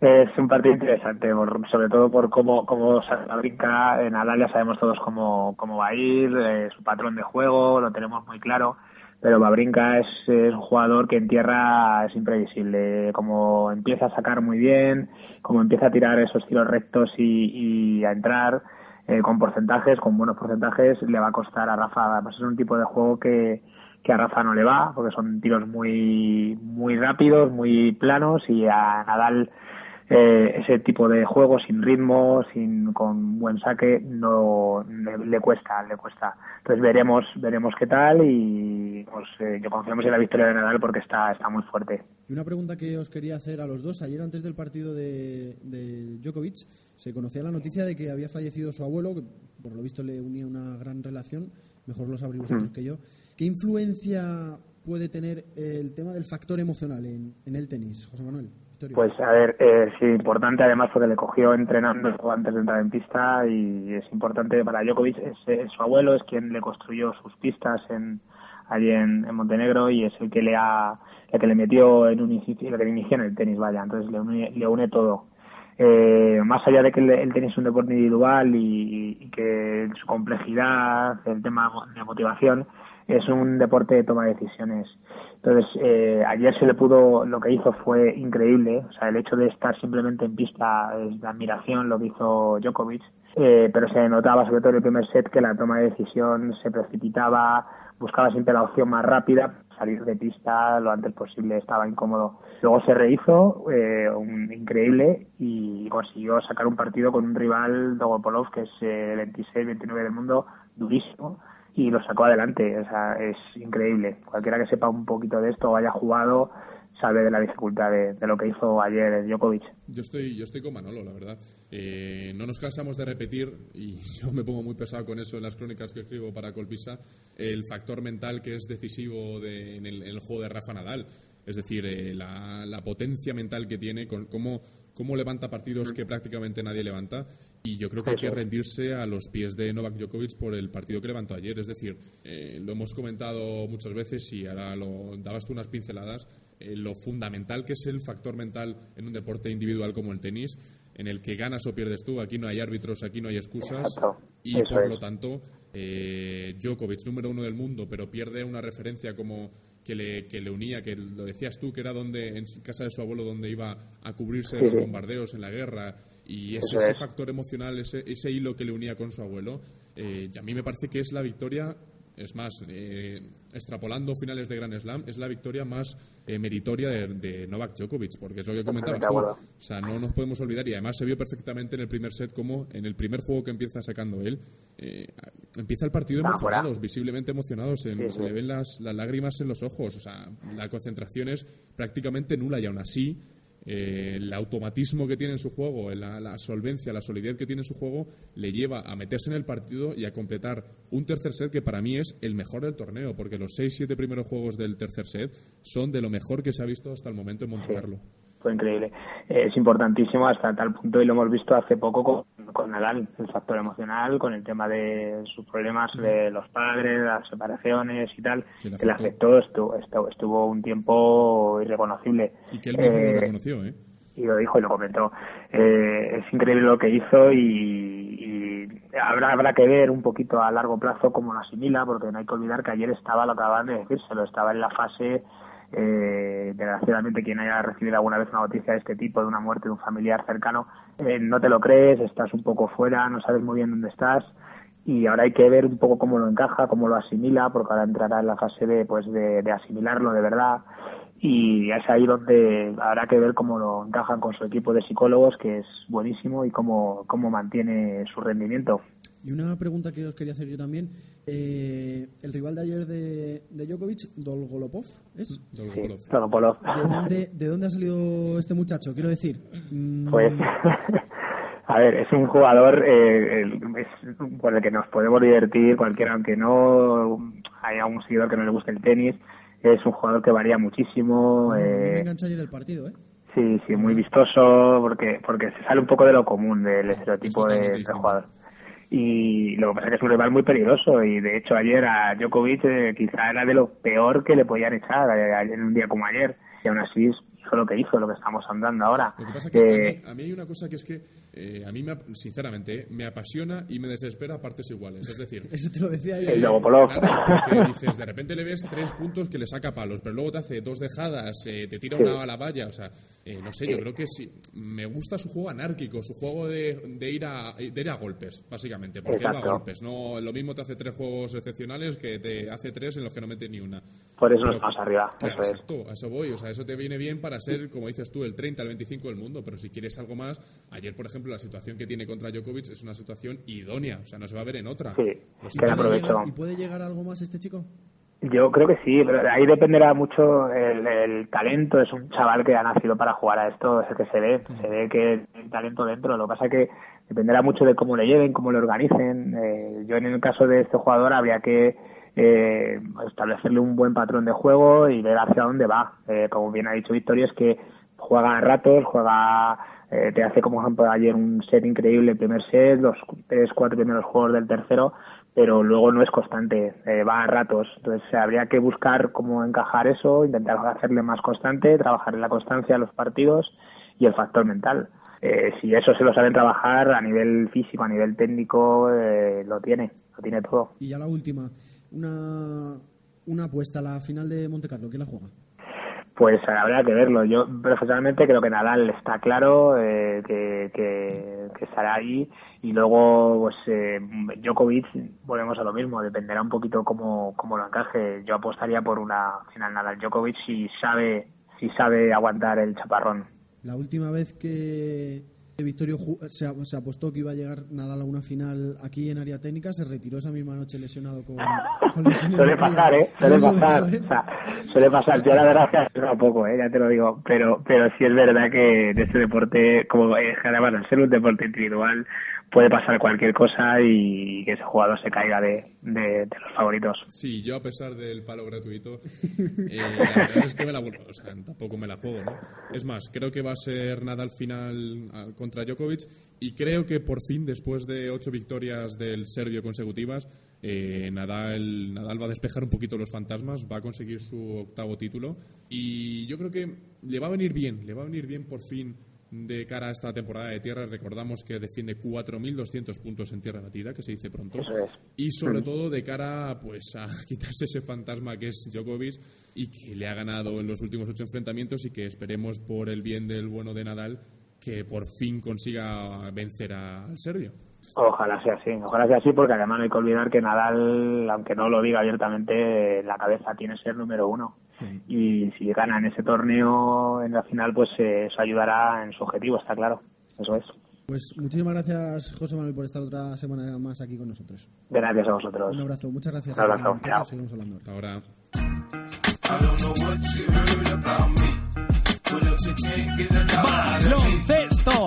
Es un partido interesante, por- sobre todo por cómo, cómo brinca. En Nadal ya sabemos todos cómo, cómo va a ir, eh, su patrón de juego, lo tenemos muy claro. Pero Babrinka es, es un jugador que en tierra es imprevisible. Como empieza a sacar muy bien, como empieza a tirar esos tiros rectos y, a entrar eh, con porcentajes, con buenos porcentajes, le va a costar a Rafa. Además es un tipo de juego que, que a Rafa no le va, porque son tiros muy, muy rápidos, muy planos y a Nadal eh, ese tipo de juego sin ritmo, sin con buen saque, no le, le cuesta, le cuesta. Entonces veremos, veremos qué tal y pues eh, yo confiamos en la victoria de Nadal porque está, está muy fuerte. Y una pregunta que os quería hacer a los dos. Ayer, antes del partido de, de Djokovic, se conocía la noticia de que había fallecido su abuelo, que por lo visto le unía una gran relación. Mejor lo sabréis vosotros Mm. que yo. ¿Qué influencia puede tener el tema del factor emocional en, en el tenis, José Manuel? Pues a ver, eh, sí, importante además porque le cogió entrenando antes de entrar en pista y es importante para Djokovic, es, su abuelo, es quien le construyó sus pistas en allí en, en Montenegro y es el que le ha, la que le metió en un la que le inició en el tenis, vaya, entonces le une, le une todo. Eh, más allá de que el, el tenis es un deporte individual y, y que su complejidad, el tema de motivación, es un deporte de toma de decisiones. Entonces, eh, ayer se le pudo, lo que hizo fue increíble, o sea, el hecho de estar simplemente en pista es de admiración lo que hizo Djokovic, eh, pero se notaba, sobre todo en el primer set, que la toma de decisión se precipitaba, buscaba siempre la opción más rápida, salir de pista lo antes posible, estaba incómodo. Luego se rehizo, eh, un, increíble, y consiguió sacar un partido con un rival, Dogopolov, que es eh, 26-29 del mundo, durísimo, y lo sacó adelante. O sea, es increíble. Cualquiera que sepa un poquito de esto o haya jugado sabe de la dificultad de, de lo que hizo ayer Djokovic. Yo estoy, yo estoy con Manolo, la verdad. Eh, no nos cansamos de repetir, y yo me pongo muy pesado con eso en las crónicas que escribo para Colpisa, el factor mental que es decisivo de- en, el, en el juego de Rafa Nadal. Es decir, eh, la, la potencia mental que tiene, con cómo, cómo levanta partidos que prácticamente nadie levanta. Y yo creo que hay que rendirse a los pies de Novak Djokovic por el partido que levantó ayer. Es decir, eh, lo hemos comentado muchas veces y ahora lo dabas tú unas pinceladas. eh, lo fundamental que es el factor mental en un deporte individual como el tenis, en el que ganas o pierdes tú. Aquí no hay árbitros, aquí no hay excusas. Exacto. Y Eso por es. lo tanto, eh, Djokovic, número uno del mundo, pero pierde una referencia como que le, que le unía, que lo decías tú, que era donde en casa de su abuelo donde iba a cubrirse de los bombardeos en la guerra y ese, ese es. factor emocional, ese, ese hilo que le unía con su abuelo, eh, y a mí me parece que es la victoria, es más, eh, extrapolando finales de Grand Slam, es la victoria más eh, meritoria de, de Novak Djokovic, porque es lo que comentabas tú. O sea, no nos podemos olvidar, y además se vio perfectamente en el primer set como en el primer juego que empieza sacando él, eh, empieza el partido emocionados, visiblemente emocionados, en- Sí, se le ven las, las lágrimas en los ojos, o sea, la concentración es prácticamente nula y aún así eh, el automatismo que tiene en su juego, la, la solvencia, la solidez que tiene en su juego, le lleva a meterse en el partido y a completar un tercer set que para mí es el mejor del torneo, porque los 6-7 primeros juegos del tercer set son de lo mejor que se ha visto hasta el momento en Monte Carlo. Fue increíble. Eh, es importantísimo hasta tal punto, y lo hemos visto hace poco con, con Nadal, el factor emocional, con el tema de sus problemas de los padres, las separaciones y tal, Que le afectó, estuvo, estuvo, estuvo un tiempo irreconocible. Y que él mismo Eh, lo reconoció, ¿eh? y lo dijo y lo comentó. Eh, es increíble lo que hizo y, y habrá, habrá que ver un poquito a largo plazo cómo lo asimila, porque no hay que olvidar que ayer estaba, lo acaban de decírselo, estaba en la fase, eh, desgraciadamente quien haya recibido alguna vez una noticia de este tipo, de una muerte de un familiar cercano, eh, no te lo crees, estás un poco fuera, no sabes muy bien dónde estás y ahora hay que ver un poco cómo lo encaja, cómo lo asimila, porque ahora entrará en la fase de, pues de, de asimilarlo de verdad y es ahí donde habrá que ver cómo lo encajan con su equipo de psicólogos, que es buenísimo, y cómo, cómo mantiene su rendimiento. Y una pregunta que os quería hacer yo también. Eh, el rival de ayer de, de Djokovic, Dolgolopov, ¿es? Dolgopolov. ¿De dónde, ¿De dónde ha salido este muchacho? Quiero decir. mm, Pues, a ver, es un jugador eh, el- es por el que nos podemos divertir cualquiera, aunque no haya un seguidor que no le guste el tenis. Es un jugador que varía muchísimo. mí me eh, enganchó ayer el partido, ¿eh? Sí, sí, muy vistoso, porque porque se sale un poco de lo común, del estereotipo de, de jugador. Y lo que pasa es que es un rival muy peligroso, y de hecho ayer a Djokovic eh, quizá era de lo peor que le podían echar en un día como ayer, y aún así fue lo que hizo, lo que estamos andando ahora. Lo que pasa es que a Eh, mí, a mí hay una cosa que es que, eh, a mí, me, sinceramente, eh, me apasiona y me desespera a partes iguales. Es decir, Eso te lo decía yo. El. Claro, porque dices, de repente le ves tres puntos que le saca palos, pero luego te hace dos dejadas, eh, te tira una a la valla, o sea, eh, no sé, yo creo que sí. Me gusta su juego anárquico, su juego de, de ir, a, de ir a golpes, básicamente, porque él va a golpes. No, lo mismo te hace tres juegos excepcionales que te hace tres en los que no mete ni una. por eso Pero- nos vamos arriba, Claro, eso es. exacto, a eso voy. O sea, eso te viene bien para ser, como dices tú, el 30, el 25 del mundo. Pero si quieres algo más, ayer, por ejemplo, la situación que tiene contra Djokovic es una situación idónea. O sea, no se va a ver en otra. Sí, le siento. aprovecho. ¿Y puede llegar a algo más este chico? Yo creo que sí, pero ahí dependerá mucho el, el talento. Es un chaval que ha nacido para jugar a esto, es el que se ve, se ve que hay talento dentro. Lo que pasa que dependerá mucho de cómo le lleven, cómo le organicen. Eh, yo en el caso de este jugador habría que eh, establecerle un buen patrón de juego y ver hacia dónde va. Eh, como bien ha dicho Victoria, es que juega a ratos, juega, eh, te hace como ejemplo ayer un set increíble, el primer set, los tres, cuatro primeros juegos del tercero, pero luego no es constante, eh, va a ratos. Entonces habría que buscar cómo encajar eso, intentar hacerle más constante, trabajar en la constancia los partidos y el factor mental. Eh, si eso se lo saben trabajar a nivel físico, a nivel técnico, eh, lo tiene, lo tiene todo. Y ya la última, una, una apuesta a la final de Monte Carlo, ¿quién la juega? Pues habrá que verlo. Yo profesionalmente creo que Nadal está claro eh, que, que, que estará ahí y luego pues eh, Djokovic volvemos a lo mismo. Dependerá un poquito cómo, cómo lo encaje. Yo apostaría por una final Nadal Djokovic si sabe si sabe aguantar el chaparrón. La última vez que Victorio ju- se, se apostó que iba a llegar Nadal a una final aquí en área técnica, se retiró esa misma noche lesionado con, con lesiones Suele pasar. ¿eh? Suele pasar. no, ¿eh? O sea, suele pasar. Yo la verdad es que poco, ¿eh? Ya te lo digo. Pero, pero sí es verdad que de este deporte, como eh, además al ser un deporte individual, puede pasar cualquier cosa y que ese jugador se caiga de, de, los favoritos. Sí, yo a pesar del palo gratuito, eh, es me la tampoco me la juego, ¿no? Es más, creo que va a ser Nadal final ah, contra Djokovic y creo que por fin, después de ocho victorias del serbio consecutivas, eh, Nadal, Nadal va a despejar un poquito los fantasmas, va a conseguir su octavo título y yo creo que le va a venir bien, le va a venir bien por fin de cara a esta temporada de tierra. Recordamos que defiende 4.200 puntos en tierra batida, que se dice pronto. Es. Y sobre Mm. todo de cara pues, a quitarse ese fantasma que es Djokovic y que le ha ganado en los últimos ocho enfrentamientos y que esperemos por el bien del bueno de Nadal que por fin consiga vencer al serbio. Ojalá sea así, ojalá sea así, porque además no hay que olvidar que Nadal, aunque no lo diga abiertamente, la cabeza tiene ser número uno. Y si gana en ese torneo, en la final, pues eh, eso ayudará en su objetivo, está claro. Eso es. Pues muchísimas gracias, José Manuel, por estar otra semana más aquí con nosotros. Gracias a vosotros. Un abrazo, muchas gracias. Un abrazo, a chao. Seguimos hablando. Ahora. Baloncesto.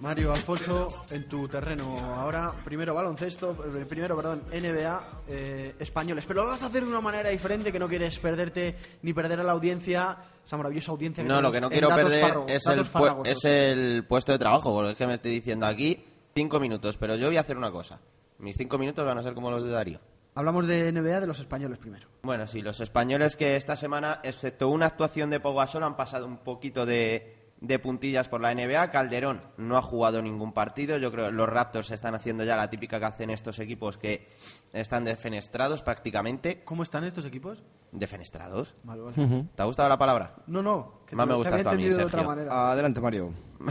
Mario Alfonso, en tu terreno ahora, primero baloncesto, eh, primero, perdón, NBA, eh, españoles, pero lo vas a hacer de una manera diferente que no quieres perderte ni perder a la audiencia, esa maravillosa audiencia que No, lo que no quiero perder el, es el puesto de trabajo, porque es que me estoy diciendo aquí cinco minutos, pero yo voy a hacer una cosa. Mis cinco minutos van a ser como los de Darío. Hablamos de NBA de los españoles primero. Bueno, sí, los españoles que esta semana, excepto una actuación de Pau Gasol, han pasado un poquito de, de puntillas por la NBA. Calderón no ha jugado ningún partido. Yo creo que los Raptors están haciendo ya la típica que hacen estos equipos que están defenestrados prácticamente. ¿Cómo están estos equipos? ¿Defenestrados? Vale, vale. Ujú. ¿Te ha gustado la palabra? No, no. que Más te- me gusta a mí, entendido de otra Sergio. manera. Adelante, Mario.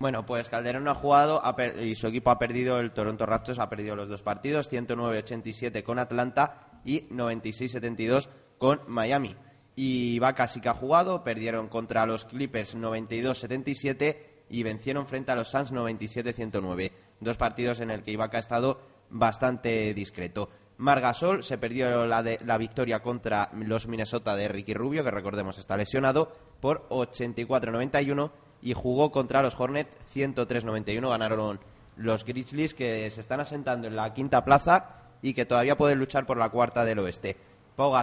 Bueno, pues Calderón no ha jugado y su equipo ha perdido, el Toronto Raptors ha perdido los dos partidos, 109-87 con Atlanta y 96-72 con Miami. Y Ibaka sí que ha jugado, perdieron contra los Clippers 92-77 y vencieron frente a los Suns 97-109. Dos partidos en el que Ibaka ha estado bastante discreto. Margasol se perdió la, de, la victoria contra los Minnesota de Ricky Rubio, que recordemos está lesionado, por 84-91 y jugó contra los Hornets 103-91. Ganaron los Grizzlies, que se están asentando en la quinta plaza y que todavía pueden luchar por la cuarta del oeste. Pau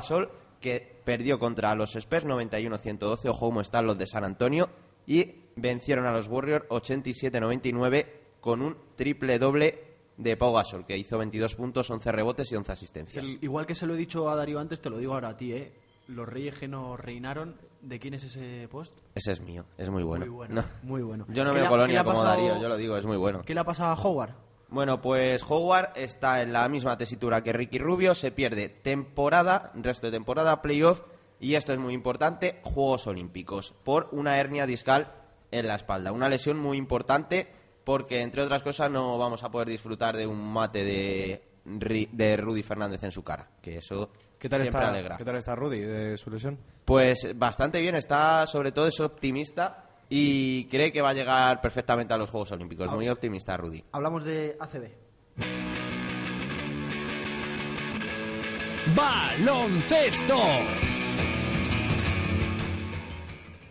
que perdió contra los Spurs 91-112, ojo cómo están los de San Antonio, y vencieron a los Warriors 87-99 con un triple doble de Pau Gasol, que hizo 22 puntos, 11 rebotes y 11 asistencias. El- igual que se lo he dicho a Darío antes, te lo digo ahora a ti, ¿eh? Los reyes que nos reinaron, ¿de quién es ese post? Ese es mío, es muy bueno. Muy bueno, No. muy bueno. Yo no ¿Qué le veo Colonia como Darío, yo lo digo, es muy bueno. ¿Qué le ha pasado a Howard? Bueno, pues Howard está en la misma tesitura que Ricky Rubio, se pierde temporada, resto de temporada, playoff, y esto es muy importante, Juegos Olímpicos, por una hernia discal en la espalda. Una lesión muy importante porque, entre otras cosas, no vamos a poder disfrutar de un mate de, de Rudy Fernández en su cara, que eso ¿Qué tal, siempre está, alegra. ¿Qué tal está Rudy de su lesión? Pues bastante bien, está sobre todo es optimista y cree que va a llegar perfectamente a los Juegos Olímpicos. Muy optimista, Rudy. Hablamos de ACB. Baloncesto.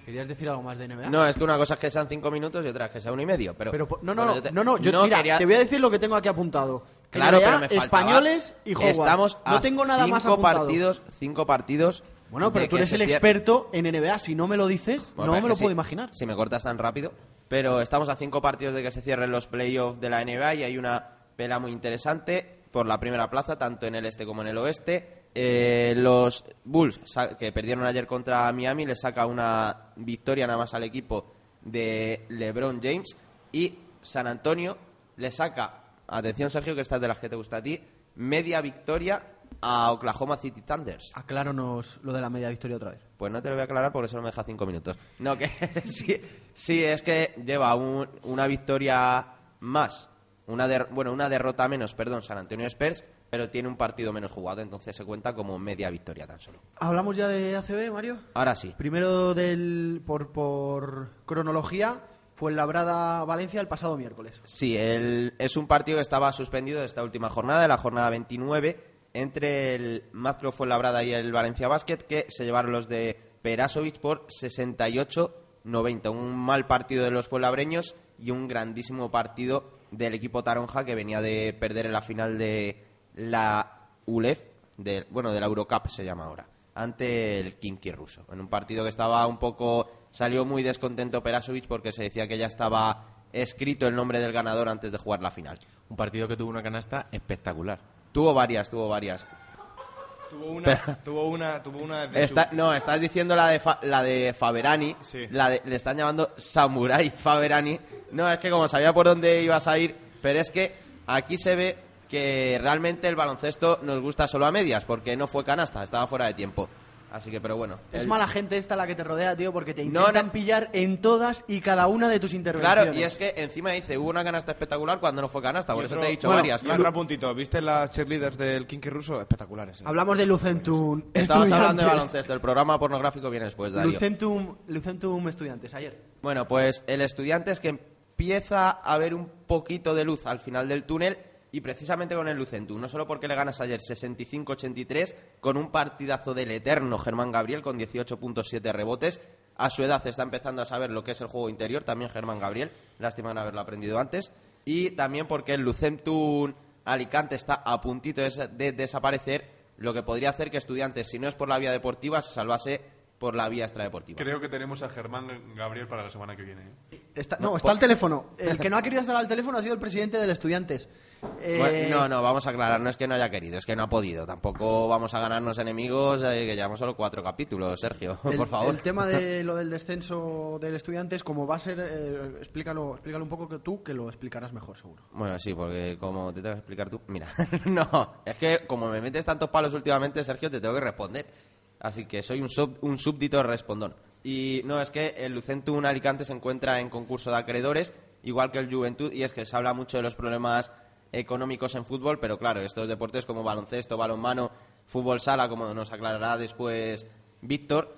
¿Querías decir algo más de NBA? No, es que una cosa es que sean cinco minutos y otra es que sea uno y medio. Pero, Pero, po- no, no, bueno, no, yo te- no, no, yo, mira, quería- te voy a decir lo que tengo aquí apuntado. Claro, NBA, pero me faltaba- españoles y Howard. Estamos a no tengo nada más cinco apuntado. partidos, cinco partidos. Bueno, pero tú eres el experto en NBA. Si no me lo dices, Bueno, no es me lo sí, puedo imaginar. Si me cortas tan rápido. Pero estamos a cinco partidos de que se cierren los playoffs de la NBA y hay una Pela muy interesante por la primera plaza, tanto en el este como en el oeste. Eh, los Bulls, que perdieron ayer contra Miami, le saca una victoria nada más al equipo de LeBron James. Y San Antonio le saca, atención Sergio, que esta es de las que te gusta a ti, media victoria a Oklahoma City Thunders. Acláranos lo de la media victoria otra vez. Pues no te lo voy a aclarar porque solo me deja cinco minutos. No, que sí, sí, es que lleva un- una victoria más, una der- bueno, una derrota menos, perdón, San Antonio Spurs, pero tiene un partido menos jugado, entonces se cuenta como media victoria tan solo. ¿Hablamos ya de ACB, Mario? Ahora sí. Primero del por, por cronología, fue el Labrada Valencia el pasado miércoles. Sí, el- es un partido que estaba suspendido de esta última jornada, de la jornada 29, entre el Mazcro Fuenlabrada y el Valencia Basket, que se llevaron los de Perasovic por 68-90. Un mal partido de los fuenlabreños y un grandísimo partido del equipo Taronja, que venía de perder en la final de la ULEF, de, bueno, de la Eurocup se llama ahora, ante el Kinky ruso. En un partido que estaba un poco. Salió muy descontento Perasovic porque se decía que ya estaba escrito el nombre del ganador antes de jugar la final. Un partido que tuvo una canasta espectacular. Tuvo varias, tuvo varias. Tuvo una, Pero- tuvo una, tuvo una de Está- no, estás diciendo la de, Fa- la de Faberani. La de- le están llamando Samurai Faberani. No, es que como sabía por dónde ibas a ir, pero es que aquí se ve que realmente el baloncesto nos gusta solo a medias, porque no fue canasta, estaba fuera de tiempo. Así que, pero bueno. Es el- mala gente esta la que te rodea, tío, porque te intentan no. pillar en todas y cada una de tus intervenciones. Claro, y es que encima dice, hubo una canasta espectacular cuando no fue canasta, por eso te he dicho bueno, varias. y claro. otro apuntito. ¿Viste las cheerleaders del Kinky ruso? Espectaculares. eh. Hablamos de Lucentum. Estabas hablando de baloncesto, el programa pornográfico viene después, Darío. Lucentum, Lucentum Estudiantes, ayer. Bueno, pues el estudiante es que empieza a ver un poquito de luz al final del túnel y precisamente con el Lucentum, no solo porque le ganas ayer 65-83 con un partidazo del eterno Germán Gabriel con 18.7 rebotes. A su edad está empezando a saber lo que es el juego interior, también Germán Gabriel, lástima no haberlo aprendido antes. Y también porque el Lucentum Alicante está a puntito de, de desaparecer, lo que podría hacer que estudiantes, si no es por la vía deportiva, se salvase por la vía extradeportiva. Creo que tenemos a Germán Gabriel para la semana que viene. ¿eh? Está- No, no, está por- al teléfono. El que no ha querido estar al teléfono ha sido el presidente del Estudiantes. Eh, Bueno, no, no, vamos a aclarar, no es que no haya querido, es que no ha podido. Tampoco vamos a ganarnos enemigos, eh, que llevamos solo cuatro capítulos, Sergio, El, por favor. el tema de lo del descenso del Estudiantes, como va a ser, eh, explícalo, explícalo un poco que tú, que lo explicarás mejor, seguro. Bueno, sí, porque como te tengo que explicar tú... Mira, no, es que como me metes tantos palos últimamente, Sergio, te tengo que responder. Así que soy un, sub- un súbdito respondón. Y no, es que el Lucentum Alicante se encuentra en concurso de acreedores, igual que el Juventud, y es que se habla mucho de los problemas económicos en fútbol, pero claro, estos deportes como baloncesto, balonmano, fútbol sala, como nos aclarará después Víctor,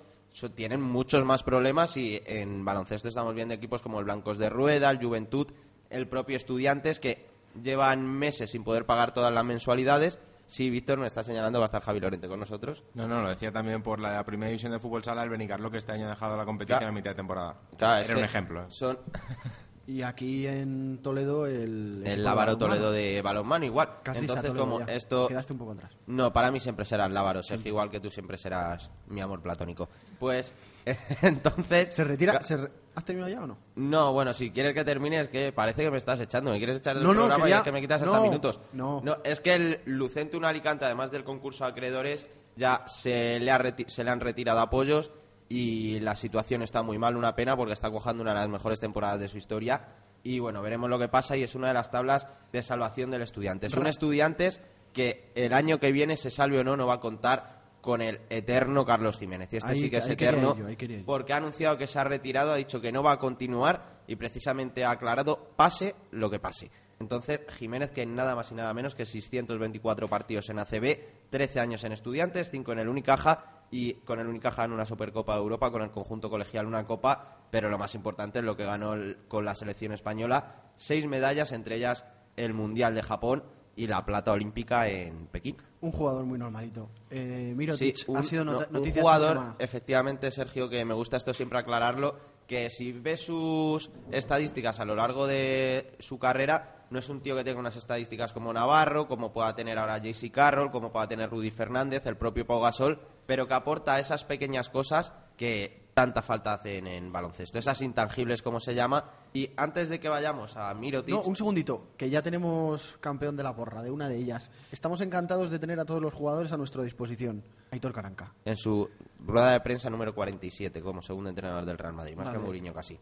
tienen muchos más problemas y en baloncesto estamos viendo equipos como el Blancos de Rueda, el Juventud, el propio Estudiantes, que llevan meses sin poder pagar todas las mensualidades. Sí, Víctor, me está señalando, va a estar Javi Lorente con nosotros. No, no, lo decía también por la primera división de fútbol sala, el Benicarlo, que este año ha dejado la competición Claro. a mitad de temporada. Claro, es Era un que ejemplo. ¿eh? Son Y aquí en Toledo el... el Lávaro Toledo de balonmano igual. Casi Entonces, como ya. esto... Quedaste un poco atrás. No, para mí siempre será el Lávaro, Sergio, igual que tú siempre serás mi amor platónico. Pues, entonces... ¿Se retira? se re- ¿Has terminado ya o no? No, bueno, si quieres que termine es que parece que me estás echando. ¿Me quieres echar del No, no, programa quería- y es que me quitas hasta no, minutos? no. es que el Lucentum Alicante, además del concurso de acreedores, ya se le, ha reti- se le han retirado apoyos y la situación está muy mal, una pena, porque está cojando una de las mejores temporadas de su historia. Y bueno, veremos lo que pasa y es una de las tablas de salvación del estudiante. Ra- estudiantes que el año que viene, se salve o no, no va a contar con el eterno Carlos Jiménez. Y este Ahí- sí que es eterno quería yo. porque ha anunciado que se ha retirado, ha dicho que no va a continuar y precisamente ha aclarado pase lo que pase. Entonces, Jiménez, que nada más y nada menos que 624 partidos en ACB, 13 años en Estudiantes, 5 en el Unicaja y con el Unicaja en una Supercopa de Europa, con el conjunto colegial una Copa, pero lo más importante es lo que ganó el- con la selección española, seis medallas, entre ellas el Mundial de Japón y la plata olímpica en Pekín. Un jugador muy normalito. Eh, Sí, Mirotic un, ha sido no, nota- un jugador, efectivamente, Sergio, que me gusta esto siempre aclararlo, que si ves sus estadísticas a lo largo de su carrera, no es un tío que tenga unas estadísticas como Navarro, como pueda tener ahora JC Carroll, como pueda tener Rudy Fernández, el propio Pau Gasol, pero que aporta esas pequeñas cosas que tanta falta hacen en baloncesto. Esas intangibles, como se llama. Y antes de que vayamos a Mirotic... No, un segundito, que ya tenemos campeón de la porra, de una de ellas. Estamos encantados de tener a todos los jugadores a nuestra disposición. Aitor Caranca. en su rueda de prensa número 47 como segundo entrenador del Real Madrid, más Vale. que Mourinho casi.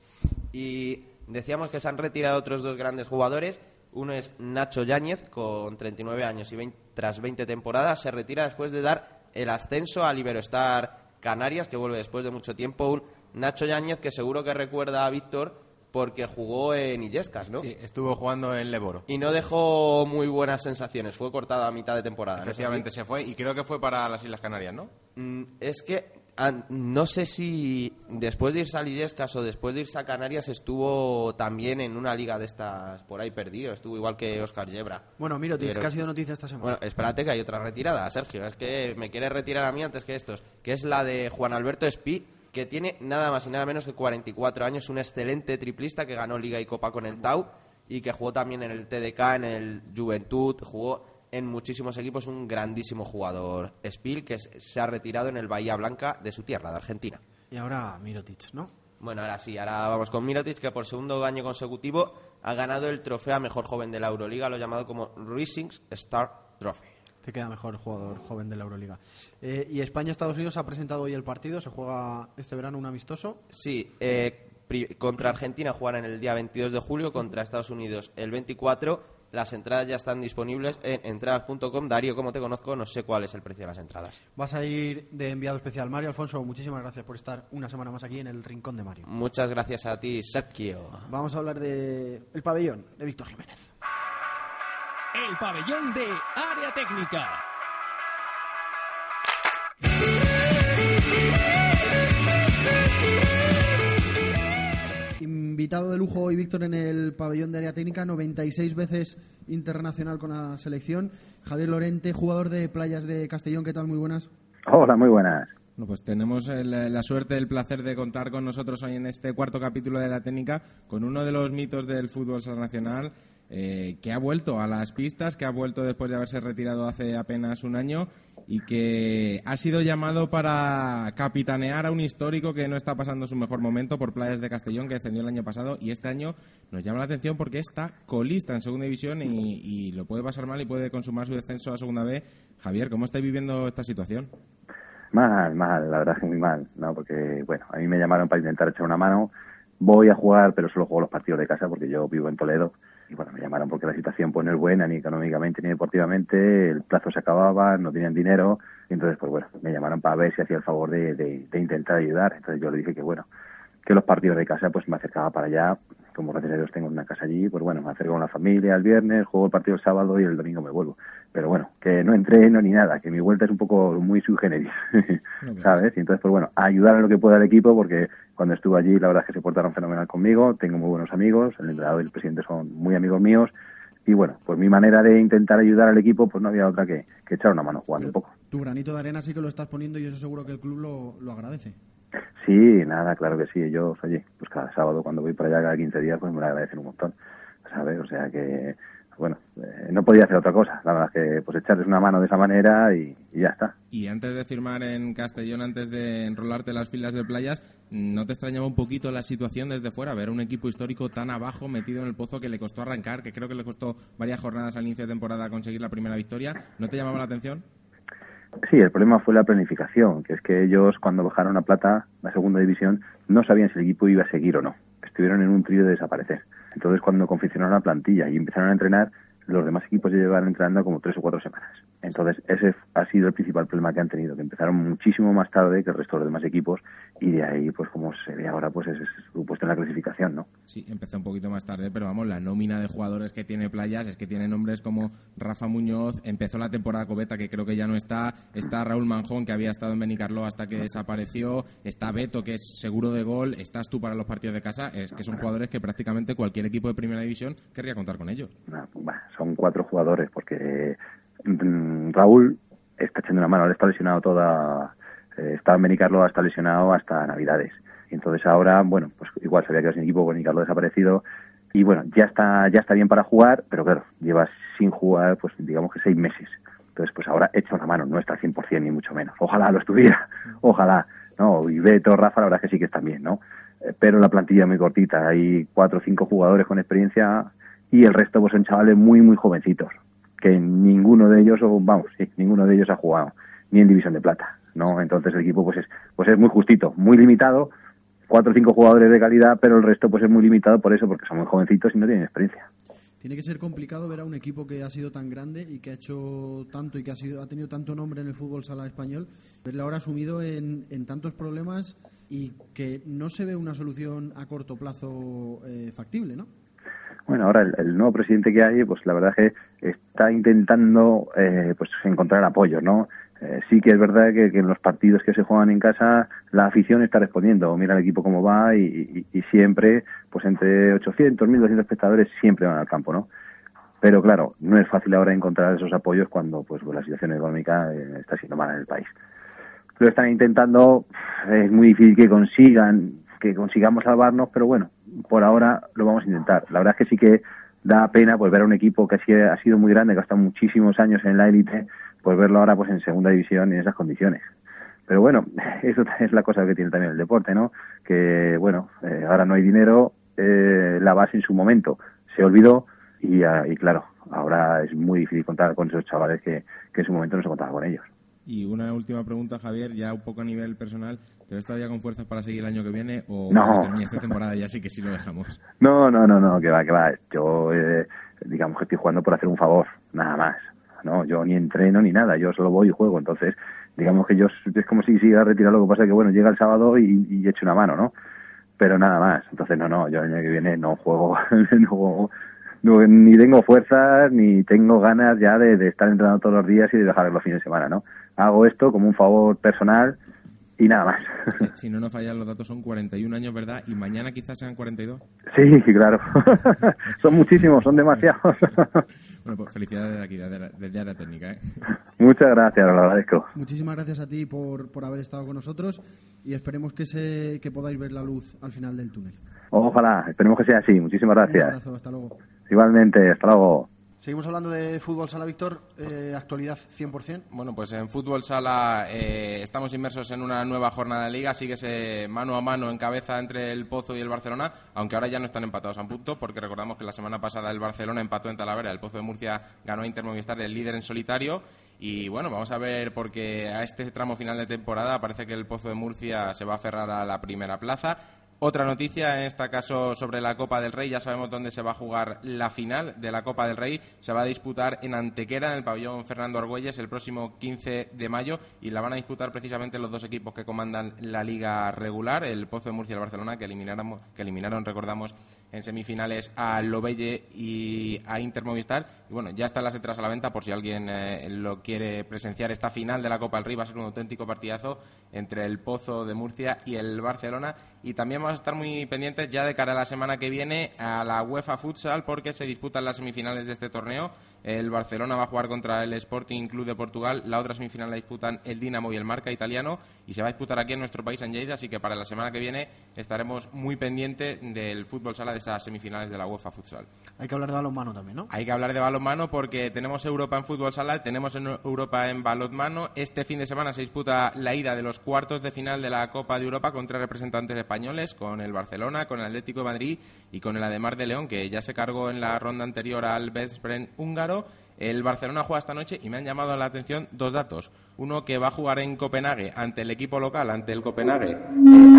Y decíamos que se han retirado otros dos grandes jugadores. Uno es Nacho Yáñez, con 39 años y 20 tras 20 temporadas. Se retira después de dar el ascenso al Iberostar Canarias, que vuelve después de mucho tiempo. Un Nacho Yáñez que seguro que recuerda a Víctor porque jugó en Illescas, ¿no? Sí, estuvo jugando en Leboro. Y no dejó muy buenas sensaciones. Fue cortado a mitad de temporada. Efectivamente se fue y creo que fue para las Islas Canarias, ¿no? Mm, Es que no sé si después de irse a Illescas o después de irse a Canarias estuvo también en una liga de estas por ahí perdido. Estuvo igual que Oscar Yebra. Bueno, Mirotic, Pero- que ha sido noticia esta semana. Bueno, espérate que hay otra retirada, Sergio. Es que me quiere retirar a mí antes que estos. Que es la de Juan Alberto Espí, que tiene nada más y nada menos que 44 años. Un excelente triplista que ganó Liga y Copa con el Tau y que jugó también en el TDK, en el Juventud. Jugó en muchísimos equipos. Un grandísimo jugador. Spiel, que se ha retirado en el Bahía Blanca de su tierra, de Argentina. Y ahora Mirotic, ¿no? Bueno, ahora sí, ahora vamos con Mirotic, que por segundo año consecutivo ha ganado el trofeo a mejor joven de la Euroliga, lo llamado como Rising Star Trophy. Te queda mejor jugador joven de la Euroliga. Eh, y España-Estados Unidos ha presentado hoy el partido. Se juega este verano un amistoso. Sí, eh, contra Argentina jugarán el día 22 de julio, contra Estados Unidos el 24. Las entradas ya están disponibles en entradas.com. Darío, como te conozco, no sé cuál es el precio de las entradas. Vas a ir de enviado especial. Mario Alfonso, muchísimas gracias por estar una semana más aquí en el Rincón de Mario. Muchas gracias a ti, Sergio. Vamos a hablar de el pabellón de Víctor Jiménez. El pabellón de área técnica. Invitado de lujo hoy Víctor en el pabellón de área técnica, 96 veces internacional con la selección. Javier Lorente, jugador de Playas de Castellón, ¿qué tal? Muy buenas. Hola, muy buenas. Bueno, pues tenemos el- la suerte, el placer de contar con nosotros hoy en este cuarto capítulo de la técnica con uno de los mitos del fútbol nacional eh, que ha vuelto a las pistas, que ha vuelto después de haberse retirado hace apenas un año y que ha sido llamado para capitanear a un histórico que no está pasando su mejor momento por Playas de Castellón, que descendió el año pasado y este año nos llama la atención porque está colista en segunda división y, lo puede pasar mal y puede consumar su descenso a segunda B. Javier, ¿cómo estáis viviendo esta situación? Mal, mal, la verdad es que muy mal, ¿no? Porque, bueno, a mí me llamaron para intentar echar una mano. Voy a jugar, pero solo juego los partidos de casa porque yo vivo en Toledo. Y bueno, me llamaron porque la situación pues no es buena ni económicamente ni deportivamente. El plazo se acababa, no tenían dinero. Y entonces, pues bueno, me llamaron para ver si hacía el favor de, de- de intentar ayudar. Entonces yo le dije que bueno, que los partidos de casa pues me acercaba para allá. Como gracias a Dios tengo una casa allí, pues bueno, me acerco con la familia el viernes, juego el partido el sábado y el domingo me vuelvo. Pero bueno, que no entreno ni nada, que mi vuelta es un poco muy sui generis, ¿sabes? Y entonces, pues bueno, ayudar en lo que pueda al equipo, porque cuando estuve allí, la verdad es que se portaron fenomenal conmigo, tengo muy buenos amigos, el entrenador y el presidente son muy amigos míos, y bueno, pues mi manera de intentar ayudar al equipo, pues no había otra que, que echar una mano jugando un poco. Tu granito de arena sí que lo estás poniendo y eso seguro que el club lo, lo agradece. Sí, nada, claro que sí. Ellos, oye, pues cada sábado cuando voy para allá cada 15 días, pues me lo agradecen un montón, ¿sabes? O sea que, bueno, eh, no podía hacer otra cosa. La verdad es que, pues echarles una mano de esa manera y, ya está. Y antes de firmar en Castellón, antes de enrolarte en las filas de playas, ¿no te extrañaba un poquito la situación desde fuera? Ver un equipo histórico tan abajo, metido en el pozo, que le costó arrancar, que creo que le costó varias jornadas al inicio de temporada conseguir la primera victoria. ¿No te llamaba la atención? Sí, el problema fue la planificación, que es que ellos cuando bajaron a Plata, la segunda división, no sabían si el equipo iba a seguir o no. Estuvieron en un trío de desaparecer. Entonces cuando confeccionaron la plantilla y empezaron a entrenar, los demás equipos ya llevaban entrenando como tres o cuatro semanas. Entonces ese ha sido el principal problema que han tenido, que empezaron muchísimo más tarde que el resto de los demás equipos y de ahí, pues como se ve ahora, pues es, es su puesto en la clasificación, ¿no? Sí, empezó un poquito más tarde, pero vamos, la nómina de jugadores que tiene Playas es que tiene nombres como Rafa Muñoz, empezó la temporada Cobeta, que creo que ya no está, está Raúl Manjón, que había estado en Benicarló hasta que desapareció, está Beto, que es seguro de gol, estás tú para los partidos de casa, es que son jugadores que prácticamente cualquier equipo de primera división querría contar con ellos. Nah, bah, son cuatro jugadores porque mm, Raúl está echando una mano, él está lesionado toda, eh, está Benicarlo está lesionado hasta Navidades. Entonces ahora, bueno, pues igual sabía que era sin equipo, Benicarlo desaparecido y bueno, ya está ya está bien para jugar, pero claro, lleva sin jugar pues digamos que seis meses. Entonces pues ahora echa una mano, no está al 100% ni mucho menos. Ojalá lo estuviera, ojalá. ¿no? Y Beto, Rafa, la verdad es que sí que están bien, ¿no? Eh, Pero la plantilla es muy cortita, hay cuatro o cinco jugadores con experiencia y el resto pues son chavales muy, muy jovencitos, que ninguno de ellos, o vamos, sí, ninguno de ellos ha jugado ni en División de Plata, ¿no? Entonces el equipo pues es, pues es muy justito, muy limitado, cuatro o cinco jugadores de calidad, pero el resto pues es muy limitado por eso, porque son muy jovencitos y no tienen experiencia. Tiene que ser complicado ver a un equipo que ha sido tan grande y que ha hecho tanto y que ha, sido, ha tenido tanto nombre en el fútbol sala español, verle ahora sumido en, en tantos problemas y que no se ve una solución a corto plazo eh, factible, ¿no? Bueno, ahora el, nuevo presidente que hay, pues la verdad es que está intentando eh, pues encontrar apoyo, ¿no? Eh, sí que es verdad que, en los partidos que se juegan en casa la afición está respondiendo. Mira el equipo cómo va y, siempre, pues entre 800, 1200 espectadores siempre van al campo, ¿no? Pero claro, no es fácil ahora encontrar esos apoyos cuando pues, pues, la situación económica eh, está siendo mala en el país. Lo están intentando, es muy difícil que consigan, que consigamos salvarnos, pero bueno, por ahora lo vamos a intentar. La verdad es que sí que da pena pues ver a un equipo que ha sido, muy grande, que ha estado muchísimos años en la élite, pues verlo ahora pues en segunda división en esas condiciones. Pero bueno, eso es la cosa que tiene también el deporte, ¿no? Que bueno, eh, ahora no hay dinero, eh, la base en su momento se olvidó y, ah, y claro, ahora es muy difícil contar con esos chavales que, que en su momento no se contaba con ellos. Y una última pregunta, Javier, ya un poco a nivel personal. ¿Te ves todavía con fuerzas para seguir el año que viene o No. esta temporada ya sí que sí lo dejamos? No, no, no, no, que va, que va. Yo, eh, digamos que estoy jugando por hacer un favor, nada más. No, yo ni entreno ni nada, yo solo voy y juego. Entonces, digamos que yo es como si siga retirado. Lo que pasa es que, bueno, llega el sábado y, y echo una mano, ¿no? Pero nada más. Entonces, no, no, yo el año que viene no juego, no juego, no, ni tengo fuerzas, ni tengo ganas ya de, de estar entrenando todos los días y de dejar los fines de semana, ¿no? Hago esto como un favor personal y nada más. Si no nos fallan los datos, son 41 años, ¿verdad? Y mañana quizás sean 42. Sí, claro. son muchísimos, son demasiados. Bueno, pues felicidades desde aquí, desde, la- desde área técnica, ¿eh? Muchas gracias, lo agradezco. Muchísimas gracias a ti por, por haber estado con nosotros y esperemos que, se, que podáis ver la luz al final del túnel. Ojalá, esperemos que sea así. Muchísimas Un gracias. abrazo, hasta luego. Igualmente, hasta luego. Seguimos hablando de fútbol sala, Víctor. Eh, actualidad 100%. Bueno, pues en fútbol sala eh, estamos inmersos en una nueva jornada de liga. Sigue ese mano a mano en cabeza entre el Pozo y el Barcelona, aunque ahora ya no están empatados a un punto, porque recordamos que la semana pasada el Barcelona empató en Talavera, el Pozo de Murcia ganó a Inter Movistar, el líder en solitario. Y bueno, vamos a ver, porque a este tramo final de temporada parece que el Pozo de Murcia se va a aferrar a la primera plaza. Otra noticia, en este caso sobre la Copa del Rey, ya sabemos dónde se va a jugar la final de la Copa del Rey. Se va a disputar en Antequera, en el pabellón Fernando Argüelles, el próximo 15 de mayo y la van a disputar precisamente los dos equipos que comandan la liga regular, el Pozo de Murcia y el Barcelona, que eliminaron, que eliminaron recordamos, en semifinales a Lobelle y a Inter Movistar. Y bueno, ya están las entradas a la venta por si alguien eh, lo quiere presenciar. Esta final de la Copa del Rey va a ser un auténtico partidazo entre el Pozo de Murcia y el Barcelona. Y también vamos a estar muy pendientes ya de cara a la semana que viene a la UEFA Futsal porque se disputan las semifinales de este torneo. El Barcelona va a jugar contra el Sporting Club de Portugal. La otra semifinal la disputan el Dinamo y el Marca italiano. Y se va a disputar aquí en nuestro país, en Lleida. Así que para la semana que viene estaremos muy pendientes del fútbol sala de esas semifinales de la UEFA Futsal. Hay que hablar de balonmano también, ¿no? Hay que hablar de balonmano porque tenemos Europa en fútbol sala, tenemos en Europa en balonmano. Este fin de semana se disputa la ida de los cuartos de final de la Copa de Europa con tres representantes españoles, con el Barcelona, con el Atlético de Madrid y con el Ademar de León, que ya se cargó en la ronda anterior al Veszprém húngaro. El Barcelona juega esta noche y me han llamado la atención dos datos. Uno que va a jugar en Copenhague ante el equipo local, ante el Copenhague, eh,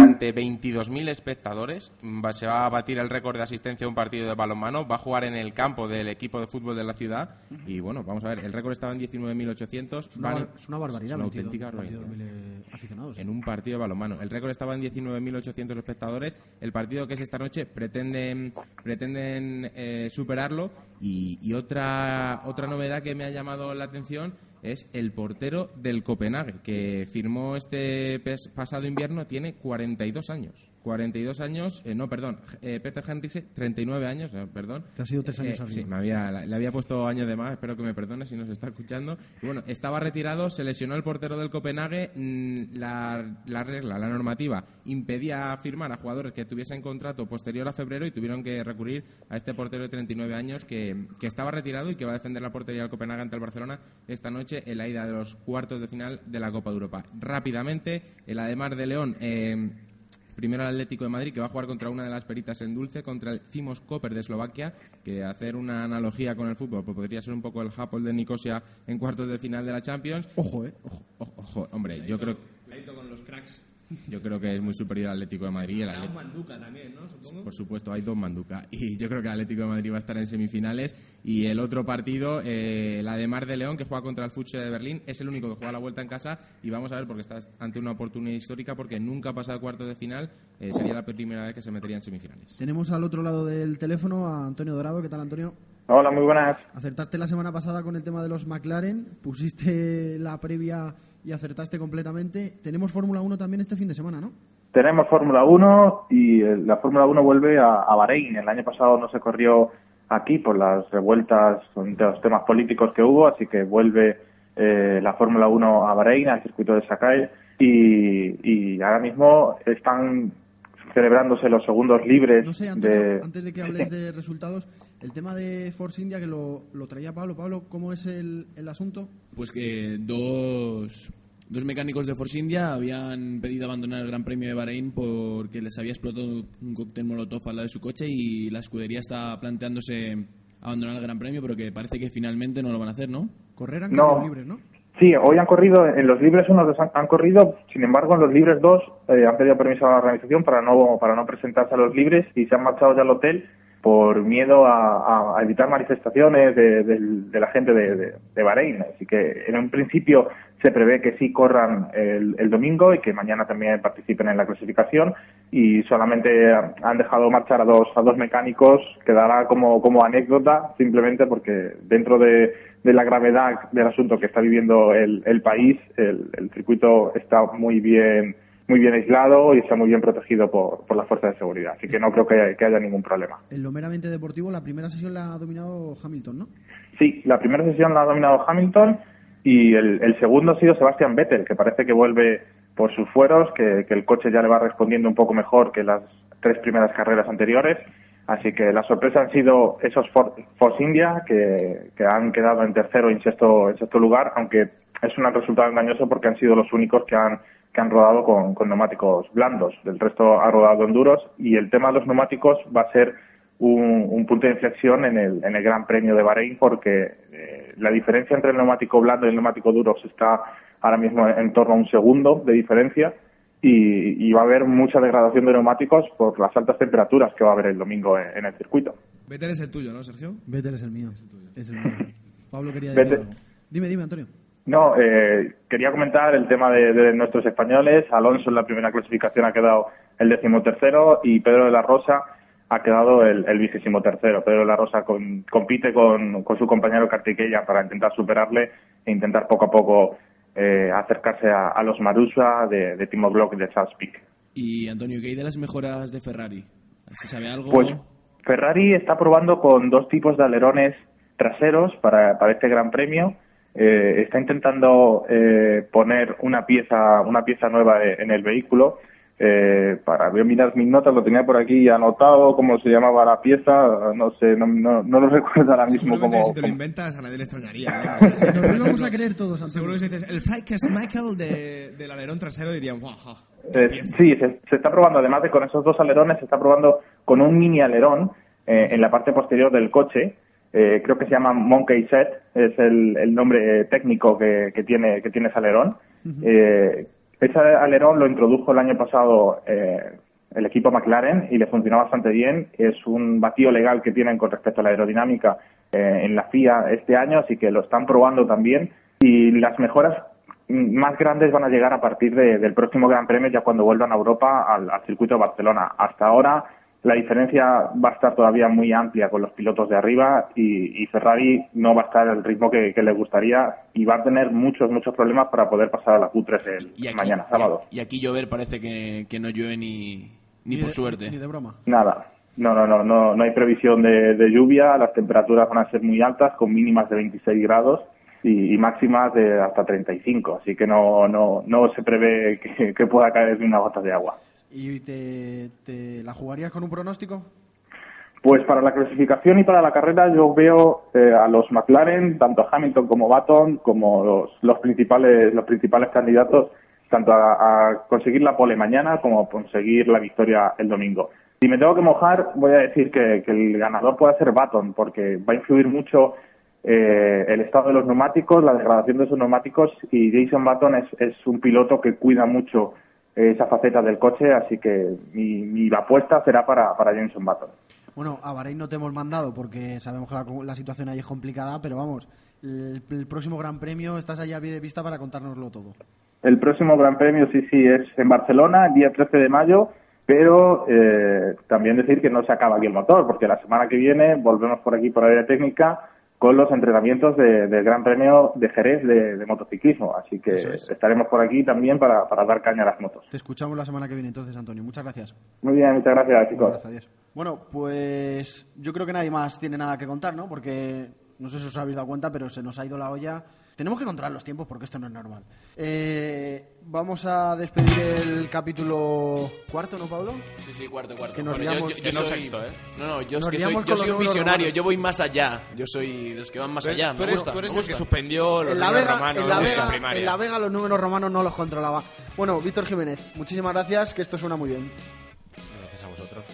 ante 22.000 espectadores. Va- se va a batir el récord de asistencia a un partido de balonmano. Va a jugar en el campo del equipo de fútbol de la ciudad. Y bueno, vamos a ver, el récord estaba en 19.800. Una Van- bar- es una barbaridad, Es una 22, auténtica barbaridad 22.000, eh, aficionados. en un partido de balonmano. El récord estaba en 19.800 espectadores. El partido que es esta noche pretenden, pretenden eh, superarlo. Y, otra, otra novedad que me ha llamado la atención es el portero del Copenhague, que firmó este pasado invierno, tiene 42 años. 42 años, eh, no, perdón, eh, Peter Henriksen, 39 años, eh, perdón. Te ha sido tres años Eh. Sí, me había, le había puesto años de más, espero que me perdone si nos está escuchando. Y bueno, estaba retirado, se lesionó el portero del Copenhague, mm, la, la regla, la normativa, impedía firmar a jugadores que tuviesen contrato posterior a febrero y tuvieron que recurrir a este portero de 39 años que, que estaba retirado y que va a defender la portería del Copenhague ante el Barcelona esta noche en la ida de los cuartos de final de la Copa de Europa. Rápidamente, el Ademar de León... Primero el Atlético de Madrid, que va a jugar contra una de las peritas en dulce, contra el Cimos Koper de Eslovaquia, que hacer una analogía con el fútbol, pues podría ser un poco el Hapoel de Nicosia en cuartos de final de la Champions. Ojo, eh. Ojo, ojo, hombre, yo creo, con los cracks. Yo creo que es muy superior al Atlético de Madrid. El Atlet- Manduca también, ¿no? Supongo. por supuesto, hay dos Manduca. Y yo creo que el Atlético de Madrid va a estar en semifinales. Y el otro partido, eh, la de Mar de León, que juega contra el Futsche de Berlín, es el único que juega la vuelta en casa. Y vamos a ver, porque estás ante una oportunidad histórica, porque nunca ha pasado cuartos de final. eh, sería la primera vez que se metería en semifinales. Tenemos al otro lado del teléfono a Antonio Dorado. ¿Qué tal, Antonio? Hola, muy buenas. Acertaste la semana pasada con el tema de los McLaren, pusiste la previa y acertaste completamente. Tenemos Fórmula 1 también este fin de semana, ¿no? Tenemos Fórmula 1 y eh, la Fórmula 1 vuelve a, a Bahrein. El año pasado no se corrió aquí por las revueltas, de los temas políticos que hubo, así que vuelve eh, la Fórmula 1 a Bahrein, al circuito de Sakai, y, y ahora mismo están celebrándose los segundos libres No sé, Antonio, de... antes de que hables de resultados, el tema de Force India que lo, lo traía Pablo. Pablo, ¿cómo es el, el asunto? Pues que dos, dos mecánicos de Force India habían pedido abandonar el Gran Premio de Bahrein porque les había explotado un cóctel molotov al lado de su coche y la escudería está planteándose abandonar el Gran Premio, pero que parece que finalmente no lo van a hacer, ¿no? Correr han No. libres, ¿no? Sí, hoy han corrido, en los libres unos dos han, corrido, sin embargo en los libres dos eh, han pedido permiso a la organización para no, para no presentarse a los libres y se han marchado ya al hotel por miedo a, evitar manifestaciones de, la gente de, de, de Bahrein. Así que en un principio se prevé que sí corran el, el domingo y que mañana también participen en la clasificación y solamente han dejado marchar a dos, a dos mecánicos, quedará como, como anécdota simplemente porque dentro de, de la gravedad del asunto que está viviendo el, el país, el, el circuito está muy bien muy bien aislado y está muy bien protegido por, por las fuerzas de seguridad. Así que no creo que haya, que haya ningún problema. En lo meramente deportivo, la primera sesión la ha dominado Hamilton, ¿no? Sí, la primera sesión la ha dominado Hamilton y el, el segundo ha sido Sebastian Vettel, que parece que vuelve por sus fueros, que, que el coche ya le va respondiendo un poco mejor que las tres primeras carreras anteriores. Así que la sorpresa han sido esos For- Force India, que, que han quedado en tercero y en sexto, en sexto lugar, aunque es un resultado engañoso porque han sido los únicos que han, que han rodado con, con neumáticos blandos. El resto ha rodado en duros y el tema de los neumáticos va a ser un, un punto de inflexión en el, en el Gran Premio de Bahrein porque eh, la diferencia entre el neumático blando y el neumático duro está ahora mismo en torno a un segundo de diferencia y, y va a haber mucha degradación de neumáticos por las altas temperaturas que va a haber el domingo en, en el circuito. Vettel es el tuyo, ¿no, Sergio? Vettel es el mío. Es el mío. Pablo quería Vettel. decir algo. Dime, dime, Antonio. No, eh, quería comentar el tema de, de nuestros españoles. Alonso en la primera clasificación ha quedado el decimotercero y Pedro de la Rosa ha quedado el, el vigésimo tercero. Pedro de la Rosa con- compite con, con su compañero Kartikeya para intentar superarle e intentar poco a poco eh, acercarse a, a los Marusa de, de Timo Glock y de Charles Pic. Y Antonio, ¿qué hay de las mejoras de Ferrari? ¿Se sabe algo? Pues Ferrari está probando con dos tipos de alerones traseros para, para este Gran Premio. Eh, está intentando eh, poner una pieza una pieza nueva e- en el vehículo. Eh, para voy a mirar mis notas, lo tenía por aquí anotado, cómo se llamaba la pieza, no sé, no, no, no lo recuerdo ahora mismo cómo. si te lo inventas a nadie le extrañaría. ¿no? Nos lo íbamos a creer todos, Antonio. Seguro que si dices el Flycast Michael de, del alerón trasero dirían, ja, Eh, sí, se, se está probando, además de con esos dos alerones, se está probando con un mini alerón eh, en la parte posterior del coche. Eh, creo que se llama Monkey Set, es el, el nombre eh, técnico que, que tiene que tiene ese alerón. Eh, ese alerón lo introdujo el año pasado eh, el equipo McLaren y le funcionó bastante bien. Es un vacío legal que tienen con respecto a la aerodinámica eh, en la FIA este año, así que lo están probando también. Y las mejoras más grandes van a llegar a partir de- del próximo Gran Premio, ya cuando vuelvan a Europa al circuito de Barcelona. Hasta ahora la diferencia va a estar todavía muy amplia con los pilotos de arriba y, y Ferrari no va a estar al ritmo que, que le gustaría y va a tener muchos, muchos problemas para poder pasar a la Q3 el Y aquí, mañana, sábado. Y aquí llover parece que, que no llueve ni, Ni por suerte. Ni de broma. Nada. No, no, no, no, no hay previsión de, de lluvia. Las temperaturas van a ser muy altas, con mínimas de 26 grados y, y máximas de hasta 35. Así que no, no, no se prevé que, que pueda caer ni una gota de agua. ¿Y te, la jugarías con un pronóstico? Pues para la clasificación y para la carrera yo veo eh, a los McLaren, tanto a Hamilton como Baton, como los, principales los principales candidatos tanto a, conseguir la pole mañana como a conseguir la victoria el domingo. Si me tengo que mojar, voy a decir que, el ganador puede ser Baton, porque va a influir mucho eh, el estado de los neumáticos, la degradación de esos neumáticos, y Jason Baton es, es un piloto que cuida mucho esa faceta del coche, así que mi, mi apuesta será para, para Jason Button. Bueno, a Bahrein no te hemos mandado porque sabemos que la, la situación ahí es complicada, pero vamos, el, el próximo Gran Premio estás allá a pie de vista para contárnoslo todo. El próximo Gran Premio, sí, sí, es en Barcelona, el día 13 de mayo, pero eh, también decir que no se acaba aquí el motor, porque la semana que viene volvemos por aquí por área técnica con los entrenamientos de- del Gran Premio de Jerez de, de motociclismo. Así que es. estaremos por aquí también para, para dar caña a las motos. Te escuchamos la semana que viene entonces, Antonio. Muchas gracias. Muy bien, muchas gracias, chicos. Gracias, adiós. Bueno, pues yo creo que nadie más tiene nada que contar, ¿no? Porque no sé si os habéis dado cuenta, pero se nos ha ido la olla. Tenemos que controlar los tiempos porque esto no es normal. Eh, vamos a despedir el capítulo cuarto, ¿no, Pablo? Sí, sí, cuarto, cuarto. Que nos Bueno, yo- liamos- yo- yo que no soy- sexto, ¿eh? No, no, yo es Nos que soy, yo soy un visionario, romanos. yo voy más allá. Yo soy de los que van más allá. me eres- gusta, tú eres me el que gusta. suspendió los en la, números Vega, romanos en, la Vega, primaria. en la Vega los números romanos no los controlaba. Bueno, Víctor Jiménez, muchísimas gracias, que esto suena muy bien. Gracias a vosotros.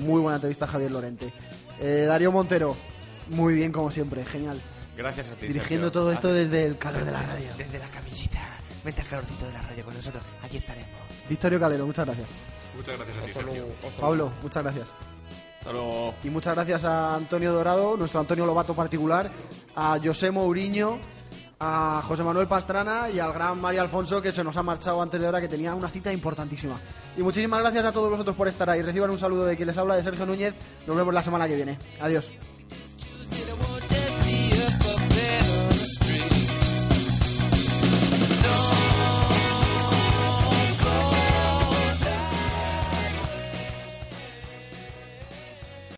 Muy buena entrevista, Javier Lorente. Eh, Darío Montero, muy bien como siempre, genial. Gracias a ti, Dirigiendo Sergio. todo esto desde el calor de la radio. Desde la camisita. Vente al calorcito de la radio con nosotros. Aquí estaremos. Victorio Calero, muchas gracias. Muchas gracias a ti, Sergio. Pablo, muchas gracias. Hasta luego. Y muchas gracias a Antonio Dorado, nuestro Antonio Lobato particular, a José Mourinho, a José Manuel Pastrana y al gran Mario Alfonso que se nos ha marchado antes de hora que tenía una cita importantísima. Y muchísimas gracias a todos vosotros por estar ahí. Reciban un saludo de quien les habla, de Sergio Núñez. Nos vemos la semana que viene. Adiós.